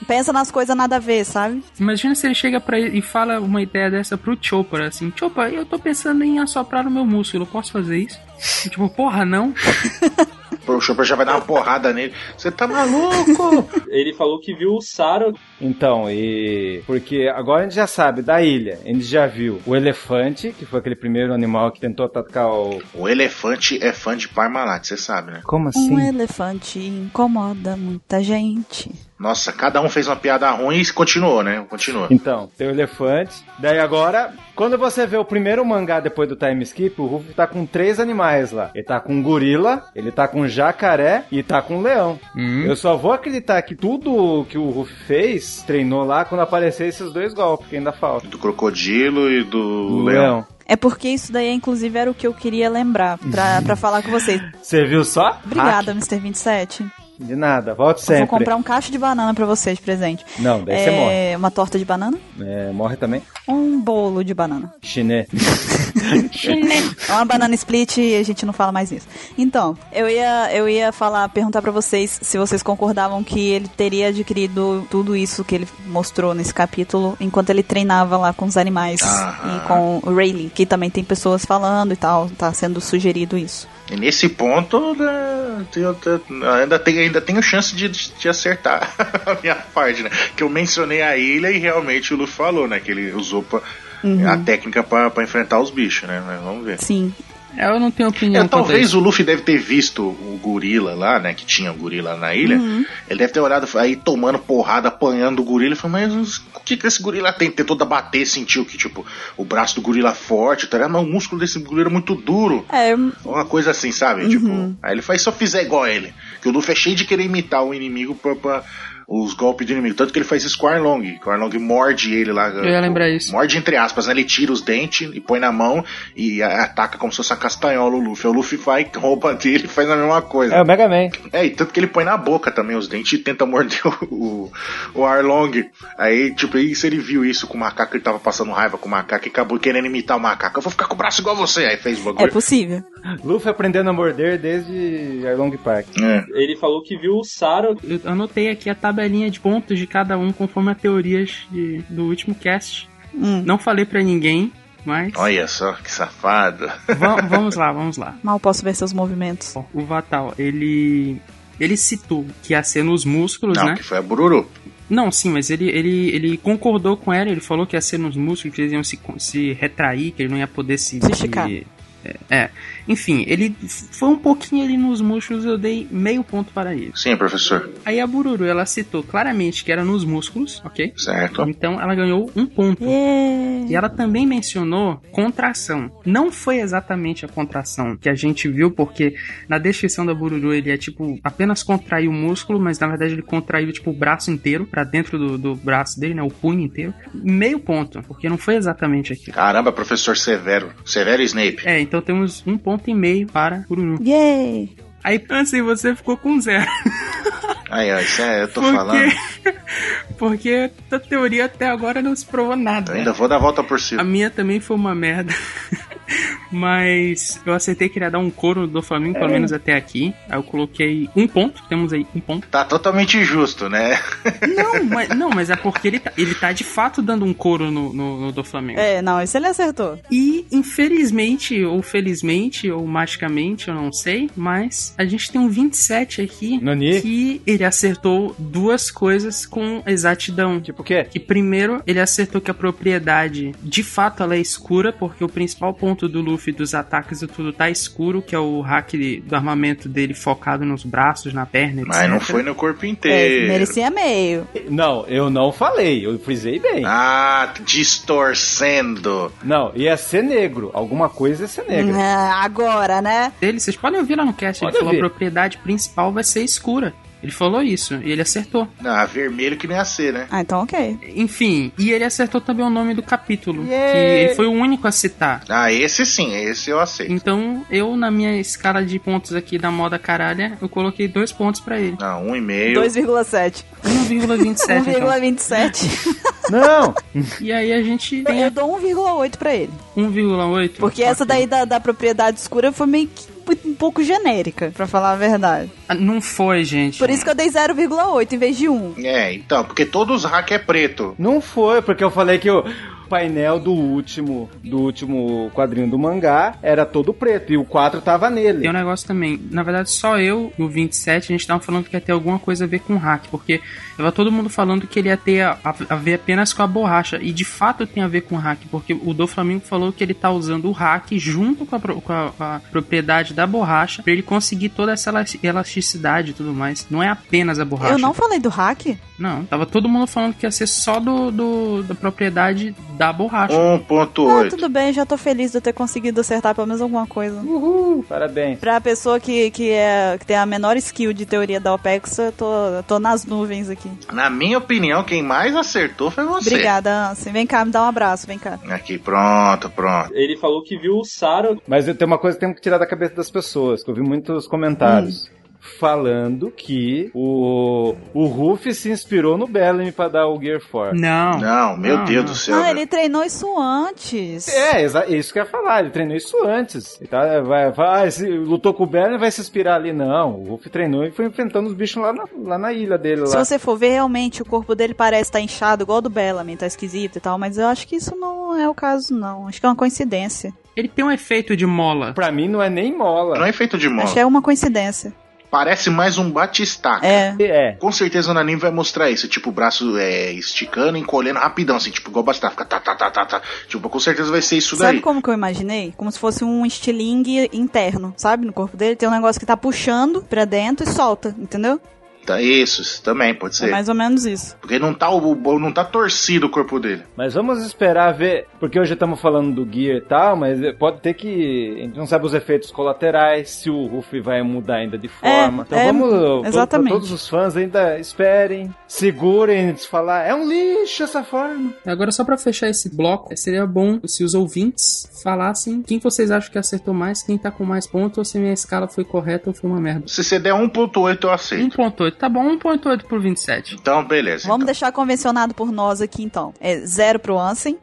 pensa nas coisas nada a ver, sabe? Imagina se ele chega pra ele e fala uma ideia dessa pro Chopper, assim, Chopper, eu tô pensando em assoprar o meu músculo, posso fazer isso? E, tipo, porra, não. O Chopper já vai dar uma porrada nele. Você tá maluco? Ele falou que viu o Saro Então, e. Porque agora a gente já sabe da ilha. A gente já viu o elefante, que foi aquele primeiro animal que tentou atacar o. o elefante é fã de Parmalat, você sabe, né? Como Um assim? elefante incomoda muita gente. Nossa, cada um fez uma piada ruim e continuou, né? Continuou. Então, tem o elefante. Daí agora, quando você vê o primeiro mangá depois do time skip, o Ruff tá com três animais lá. Ele tá com um gorila, ele tá com um jacaré e tá com um leão. Eu só vou acreditar que tudo que o Ruff fez, treinou lá quando aparecer esses dois golpes que ainda faltam. Do crocodilo e do O leão. É porque isso daí, inclusive, era o que eu queria lembrar pra, pra falar com vocês. Você viu só? Obrigada, Mr. 27. De nada, volte Eu sempre. vou comprar um cacho de banana pra vocês de presente. Não, daí você morre. É, uma torta de banana? É, morre também. Um bolo de banana. Chiné. É uma banana split e a gente não fala mais isso. Então, eu ia, eu ia falar, perguntar pra vocês se vocês concordavam que ele teria adquirido tudo isso que ele mostrou nesse capítulo enquanto ele treinava lá com os animais Aham. e com o Rayleigh, que também tem pessoas falando e tal, tá sendo sugerido isso. E nesse ponto, né, eu- eu- ainda, tenho, ainda tenho chance de, de acertar a minha parte, né? Que eu mencionei a ilha e realmente o Luffy falou, né? Que ele usou pra, a técnica pra enfrentar os bichos, né? Mas vamos ver. Sim. Eu não tenho opinião É, talvez o Luffy deve ter visto o gorila lá, né? Que tinha o gorila na ilha. Ele deve ter olhado aí tomando porrada, apanhando o gorila e falou, mas o que, que esse gorila tem? Tentou dar bater, sentiu que, tipo, o braço do gorila é forte, tá ligado? Mas o músculo desse gorila é muito duro. É, Uma coisa assim, sabe? Tipo, aí ele faz só fizer igual a ele. Que o Luffy é cheio de querer imitar o inimigo pra. pra- os golpes do inimigo. Tanto que ele faz isso com o Arlong. Que o Arlong morde ele lá. Eu ia lembrar isso. Morde entre aspas, né? Ele tira os dentes e põe na mão e a- ataca como se fosse uma castanhola o Luffy. O Luffy vai, rouba dele e faz a mesma coisa. É o Mega Man. É, e tanto que ele põe na boca também os dentes e tenta morder o, o, o Arlong. Aí, tipo, isso ele viu isso com o macaco, ele tava passando raiva com o macaco e acabou querendo imitar o macaco. Eu vou ficar com o braço igual você. Aí fez o é bagulho. possível. Luffy aprendendo a morder desde Arlong Park. É. Ele falou que viu o Saro Eu anotei aqui a tabelinha de pontos de cada um conforme a teorias de- do último cast. Hum. Não falei pra ninguém, mas. Olha só, que safado. Va- vamos lá, vamos lá. Mal posso ver seus movimentos. O Vatal, ele. Ele citou que ia ser nos músculos, Não, né? que foi a Bururu. Não, sim, mas ele, ele, ele concordou com ela, ele falou que ia ser nos músculos, que eles iam se, se retrair, que ele não ia poder se. Se esticar. se- é, é. Enfim, ele foi um pouquinho ali nos músculos, eu dei meio ponto para ele. Sim, professor. Aí a Bururu, ela citou claramente que era nos músculos, ok? Certo. Então ela ganhou um ponto. Yeah. E ela também mencionou contração. Não foi exatamente a contração que a gente viu, porque na descrição da Bururu ele é tipo apenas contrair o músculo, mas na verdade ele contraiu tipo o braço inteiro pra dentro do, do braço dele, né? O punho inteiro. Meio ponto, porque não foi exatamente aquilo. Caramba, professor Severo. Severo Snape. É, então temos um ponto e meio para Bururu. Yay! Aí, assim, você ficou com zero. Aí, ó, isso é, eu tô Porque- falando. Porque a teoria até agora não se provou nada. Eu ainda vou dar a volta por A cima. minha também foi uma merda. Mas eu aceitei que ele ia dar um couro do Flamengo, pelo menos até aqui. Aí eu coloquei um ponto, temos aí um ponto. Tá totalmente justo, né? Não, mas, não, mas é porque ele tá, ele tá de fato dando um couro no, no, no do Flamengo. É, não, isso ele acertou. E infelizmente, ou felizmente, ou magicamente, eu não sei, mas a gente tem um 27 aqui Nani? que ele acertou duas coisas com exatidão. Tipo o quê? Que primeiro ele acertou que a propriedade de fato ela é escura, porque o principal ponto do Luffy dos ataques e tudo tá escuro, que é o hack do armamento dele focado nos braços, na perna, etc. Mas não foi no corpo É, inteiro. merecia meio. Não, eu não falei, eu frisei bem. Ah, distorcendo. Não, ia ser negro. Alguma coisa ia ser negra. Ah, agora, né? dele. Vocês podem ouvir lá no cast, ele Pode falou a propriedade principal vai ser escura. Ele falou isso e ele acertou. Ah, vermelho que nem ia ser, né? Ah, então ok. Enfim, e ele acertou também o nome do capítulo, Yay! que ele foi o único a citar. Ah, esse sim, esse eu aceito. Então, eu, na minha escala de pontos aqui da moda caralha, eu coloquei dois pontos pra ele. Não, um e meio. 2,7. 1,27. então. 1,27. Não! E aí a gente tem Eu a dou 1,8 pra ele. 1,8. Porque essa Ok. daí da, da propriedade escura foi meio que um pouco genérica, pra falar a verdade. Ah, Não foi, gente. Por isso que eu dei 0,8 em vez de 1. É, então, porque todos os hack é preto. Não foi, porque eu falei que o painel do último do último quadrinho do mangá era todo preto e o 4 tava nele. Tem um negócio também. Na verdade, só eu e o 27, a gente tava falando que ia ter alguma coisa a ver com hack. Porque tava todo mundo falando que ele ia ter a, a- a ver apenas com a borracha. E de fato tem a ver com hack. Porque o do Flamengo falou que ele tá usando o hack junto com a, com a- com a propriedade da borracha. Pra ele conseguir toda essa elasti- elasticidade e tudo mais. Não é apenas a borracha. Eu não falei do hack? Não, tava todo mundo falando que ia ser só do, do- da propriedade da borracha. Ah, 1.8. tudo bem, já tô feliz de eu ter conseguido acertar pelo menos alguma coisa. Uhul, parabéns. Pra pessoa que, que, é, que tem a menor skill de teoria da OPEX, eu tô, eu tô nas nuvens aqui. Na minha opinião, quem mais acertou foi você. Obrigada, Ansem. Vem cá, me dá um abraço, vem cá. Aqui, pronto, pronto. Ele falou que viu o Saro. Mas tem uma coisa que temos que tirar da cabeça das pessoas, que eu vi muitos comentários. Falando que o, o Ruff se inspirou no Bellamy pra dar o Gear 4. Não. Não, meu Não, Deus não. do céu. Ah, né? ele treinou isso antes. É, é isso que eu ia falar, ele treinou isso antes. Ele tá, vai, vai, se lutou com o Bellamy vai se inspirar ali. Não, o Ruff treinou e foi enfrentando os bichos lá na, lá na ilha dele. Se Lá. você for ver, realmente, o corpo dele parece estar inchado, igual o do Bellamy, tá esquisito e tal, mas eu acho que isso não é o caso, não. Acho que é uma coincidência. Ele tem um efeito de mola. Pra mim não é nem mola. Não é feito de mola. Acho que é uma coincidência. Parece mais um batistaca. É. É. Com certeza o anime vai mostrar isso, tipo, o braço é, esticando, encolhendo rapidão, assim, tipo, igual batistaca, fica tá, tá, tá, tá, tá. Tipo, com certeza vai ser isso Sabe daí. como que eu imaginei? Como se fosse um estilingue interno, sabe? No corpo dele tem um negócio que tá puxando pra dentro e solta, entendeu? Tá, isso, isso também pode É ser. mais ou menos isso. Porque não tá, o, o- não tá torcido o corpo dele. Mas vamos esperar ver, porque hoje estamos falando do Gear e tal, mas pode ter que. A gente não sabe os efeitos colaterais, se o Ruff vai mudar ainda de forma. então é, vamos. to- exatamente. Todos os fãs ainda esperem, segurem de falar, é um lixo essa forma. Agora, só pra fechar esse bloco, seria bom se os ouvintes falassem quem vocês acham que acertou mais, quem tá com mais pontos, ou se minha escala foi correta ou foi uma merda. Se você der 1.8, eu aceito. 1.8, tá bom, 1.8 por 27. Então, beleza. Vamos então. deixar convencionado por nós aqui, então. É zero pro Ansem,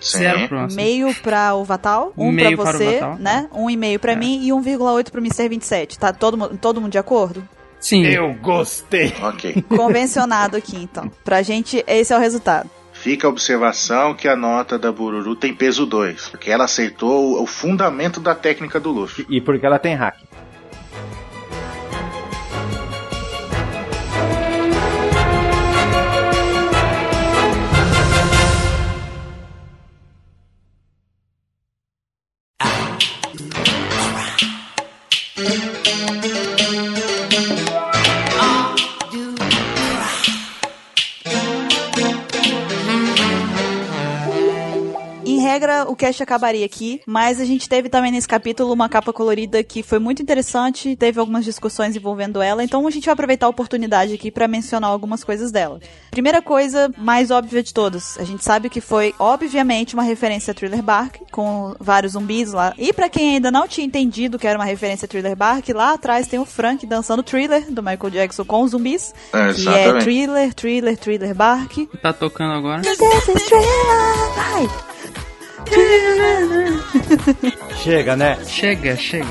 Sim. Zero pro Ansem. meio pra o Vatal, um Meio pra para o você, Vatal. né? Um e meio pra É. mim e 1,8 pro Mr. 27. Tá todo, todo mundo de acordo? Sim. Eu gostei. Ok. Convencionado aqui, então. Pra gente, esse é o resultado. Fica a observação que a nota da Bururu tem peso 2, porque ela acertou o- o fundamento da técnica do Luffy. E porque ela tem hack. Regra, o cast acabaria aqui, mas a gente teve também nesse capítulo uma capa colorida que foi muito interessante, teve algumas discussões envolvendo ela, então a gente vai aproveitar a oportunidade aqui pra mencionar algumas coisas dela. Primeira coisa, mais óbvia de todas, a gente sabe que foi, obviamente, uma referência a Thriller Bark, com vários zumbis lá. E pra quem ainda não tinha entendido que era uma referência a Thriller Bark, lá atrás tem o Frank dançando Thriller, do Michael Jackson com os zumbis, É, que é. Thriller, Thriller, Thriller Bark. Tá tocando agora. This is Thriller, vai! Chega, né? Chega, chega.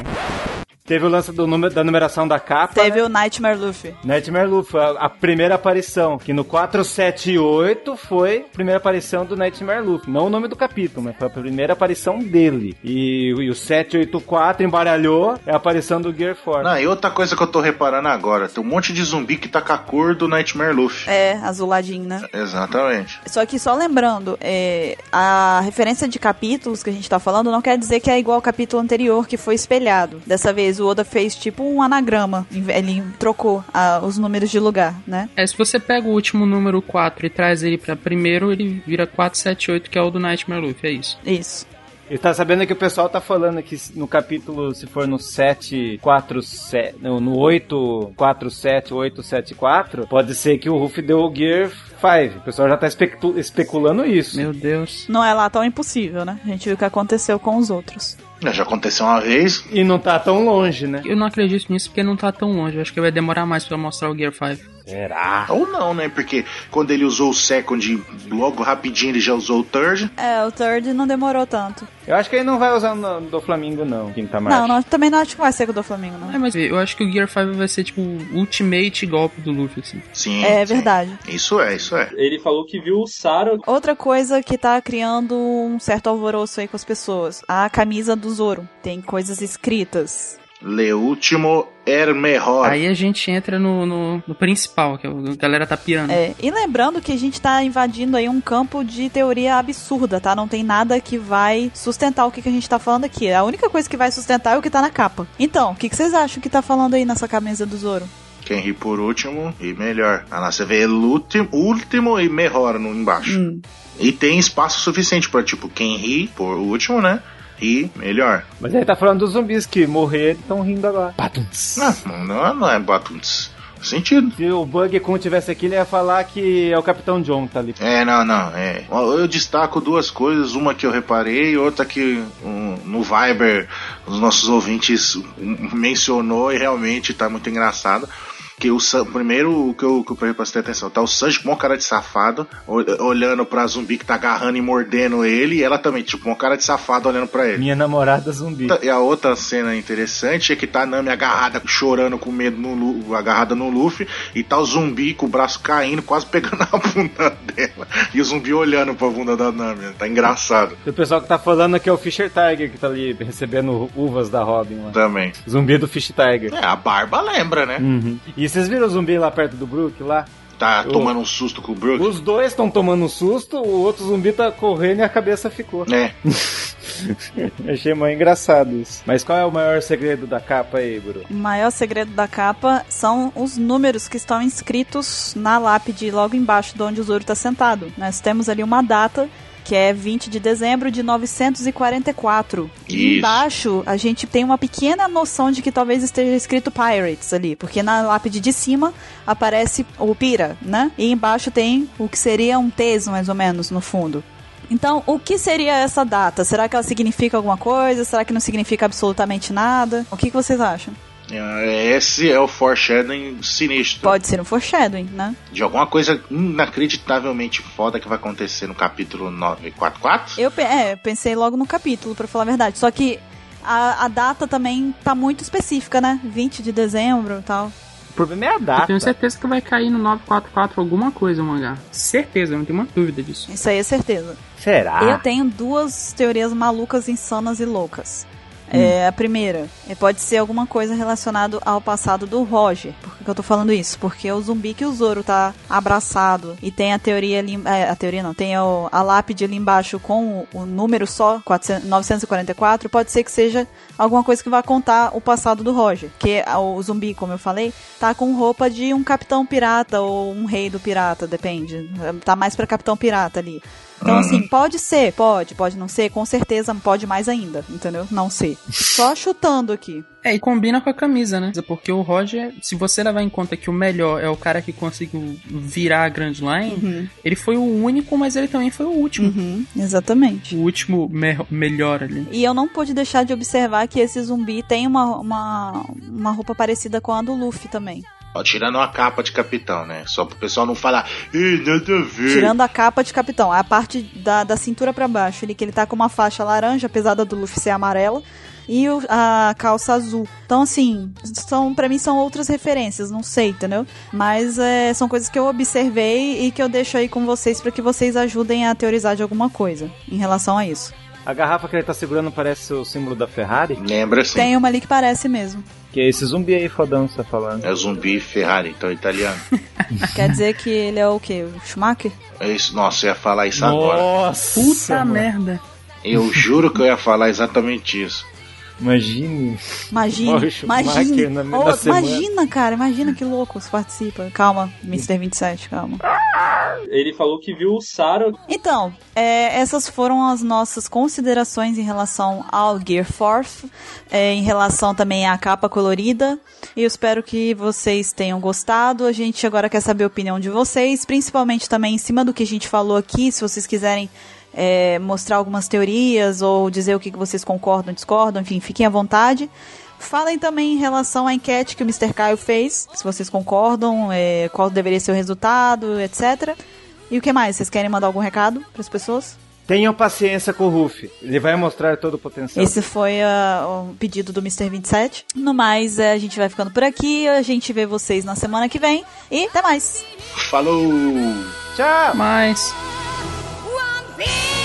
Teve o lance do número, da numeração da capa. Teve né? o Nightmare Luffy. Nightmare Luffy, a, a primeira aparição. Que no 478 foi a primeira aparição do Nightmare Luffy. Não o nome do capítulo, mas foi a primeira aparição dele. E, e o 784 embaralhou, é a aparição do Gear 4. Não, e outra coisa que eu tô reparando agora, tem um monte de zumbi que tá com a cor do Nightmare Luffy. É, azuladinho, né? Exatamente. Só que só lembrando, é, a referência de capítulos que a gente tá falando não quer dizer que é igual ao capítulo anterior que foi espelhado. Dessa vez o Oda fez tipo um anagrama. Ele trocou ah, os números de lugar, né? É, se você pega o último número 4 e traz ele pra primeiro, ele vira 478, que é o do Nightmare Luffy, é isso. Isso. E tá sabendo que o pessoal tá falando que no capítulo, se for no 747, no, no 847, 874, pode ser que o Ruff deu o Gear 5. O pessoal já tá especu- especulando isso. Meu Deus. Não é lá tão impossível, né? A gente viu o que aconteceu com os outros. Já aconteceu uma vez. E não tá tão longe, né? Eu não acredito nisso porque não tá tão longe. Eu acho que vai demorar mais pra mostrar o Gear 5. Será? Ou não, né? Porque quando ele usou o second, logo rapidinho ele já usou o third. É, o Third não demorou tanto. Eu acho que ele não vai usar no, do Flamengo, não, quinta marcha. Não, não, também não acho que vai ser com o do Flamengo, não. É, mas eu acho que o Gear 5 vai ser tipo o ultimate golpe do Luffy, assim. Sim. É sim. verdade. Isso é, isso é. Ele falou que viu o Saro. Outra coisa que tá criando um certo alvoroço aí com as pessoas. A camisa do Zoro. Tem coisas escritas. Le último er mejor. Aí a gente entra no, no, no principal, que é o- a galera tá pirando. É, e lembrando que a gente tá invadindo aí um campo de teoria absurda, tá? Não tem nada que vai sustentar o que, que a gente tá falando aqui. A única coisa que vai sustentar é o que tá na capa. Então, o que, que vocês acham que tá falando aí nessa camisa do Zoro? Quem ri por último e melhor. Ah, lá você vê último, último e melhor no embaixo. Hum. E tem espaço suficiente pra, tipo, quem ri por último, né? E melhor. Mas ele tá falando dos zumbis que morreram e estão rindo agora. Não, não, não é batuts. Sentido. Se o Bug Kun tivesse aqui, ele ia falar que é o Capitão John tá ali. É, não, não, é. Eu destaco duas coisas, uma que eu reparei e outra que um, no Viber os nossos ouvintes mencionou e realmente tá muito engraçado. Que o San- primeiro o que eu, que eu prestei atenção, tá o Sanji com uma cara de safado, ol- olhando pra zumbi que tá agarrando e mordendo ele, e ela também, tipo, uma cara de safado olhando pra ele. Minha namorada zumbi. E a outra cena interessante é que tá a Nami agarrada, chorando com medo, no, agarrada no Luffy, e tá o zumbi com o braço caindo, quase pegando a bunda dela. E o zumbi olhando pra bunda da Nami. Tá engraçado O pessoal que tá falando que é o Fisher Tiger que tá ali recebendo uvas da Robin lá. também. Zumbi do Fish Tiger. É, a barba lembra, né? Uhum. E vocês viram o zumbi lá perto do Brook lá? Tá Eu- tomando um susto com o Brook. Os dois estão tomando um susto, o outro zumbi tá correndo e a cabeça ficou. É, Achei mais engraçado isso. Mas qual é o maior segredo da capa aí, Bru? O maior segredo da capa são os números que estão inscritos na lápide logo embaixo de onde o Zoro está sentado. Nós temos ali uma data que é 20 de dezembro de 944. E Isso. embaixo a gente tem uma pequena noção de que talvez esteja escrito Pirates ali, porque na lápide de cima aparece o Pira, né? E embaixo tem o que seria um T's mais ou menos no fundo. Então, o que seria essa data? Será que ela significa alguma coisa? Será que não significa absolutamente nada? O que, que vocês acham? É, esse é o foreshadowing sinistro. Pode ser um foreshadowing, né? De alguma coisa inacreditavelmente foda que vai acontecer no capítulo 944. Eu pe- é, eu pensei logo no capítulo, pra falar a verdade. Só que a, a data também tá muito específica, né? 20 de dezembro e tal. O problema é a Eu data. tenho certeza que vai cair no 944 alguma coisa o mangá. Certeza, eu não tenho uma dúvida disso. Isso aí é certeza. Será? Eu tenho duas teorias malucas, insanas e loucas. É, a primeira, é, pode ser alguma coisa relacionada ao passado do Roger. Por que, eu tô falando isso? Porque o zumbi que o Zoro tá abraçado e tem a teoria ali. é, a teoria não, tem a lápide ali embaixo com o, o número só, 400 944, pode ser que seja alguma coisa que vai contar o passado do Roger. Que o zumbi, como eu falei, tá com roupa de um capitão pirata ou um rei do pirata, depende. Tá mais pra capitão pirata ali. Então, assim, pode ser, pode, pode não ser, com certeza pode mais ainda, entendeu? Não ser. Só chutando aqui. É, e combina com a camisa, né? Porque o Roger, se você levar em conta que o melhor é o cara que conseguiu virar a Grand Line, ele foi o único, mas ele também foi o último. Uhum, exatamente. O último me- melhor ali. E eu não pude deixar de observar que esse zumbi tem uma, uma, uma roupa parecida com a do Luffy também. Ó, tirando a capa de capitão, né? Só pro pessoal não falar, Ih, nada a ver. Tirando a capa de capitão, a parte da, da cintura pra baixo, ele que ele tá com uma faixa laranja, apesar da do Luffy ser amarela, e o- a calça azul. Então, assim, são para mim são outras referências, não sei, entendeu? Mas é, são coisas que eu observei e que eu deixo aí com vocês pra que vocês ajudem a teorizar de alguma coisa em relação a isso. A garrafa que ele tá segurando parece o símbolo da Ferrari, Lembra assim. Tem uma ali que parece mesmo. que é esse zumbi aí fodão que você tá falando. É zumbi Ferrari, então italiano. Quer dizer que ele é o quê? O Schumacher? É isso, nossa, eu ia falar isso agora. Nossa! Puta mano. merda. Eu juro que eu ia falar exatamente isso. Imagine. Imagine, imagine. na- Oh, na imagina, cara, imagina que louco você participa. Calma, Mr. 27, calma. Ele falou que viu o Saro. Então, é, essas foram as nossas considerações em relação ao Gear Force, é, em relação também à capa colorida. E eu espero que vocês tenham gostado. A gente agora quer saber a opinião de vocês, principalmente também em cima do que a gente falou aqui. Se vocês quiserem é, mostrar algumas teorias ou dizer o que que vocês concordam, discordam, enfim, fiquem à vontade. Falem também em relação à enquete que o Mr. Caio fez, se vocês concordam, é, qual deveria ser o resultado, etc. E o que mais? Vocês querem mandar algum recado para as pessoas? Tenham paciência com o Ruff. Ele vai mostrar todo o potencial. Esse foi ah, o pedido do Mr. 27. No mais, é, a gente vai ficando por aqui. A gente vê vocês na semana que vem. E até mais! Falou! Tchau! Mas. Beat!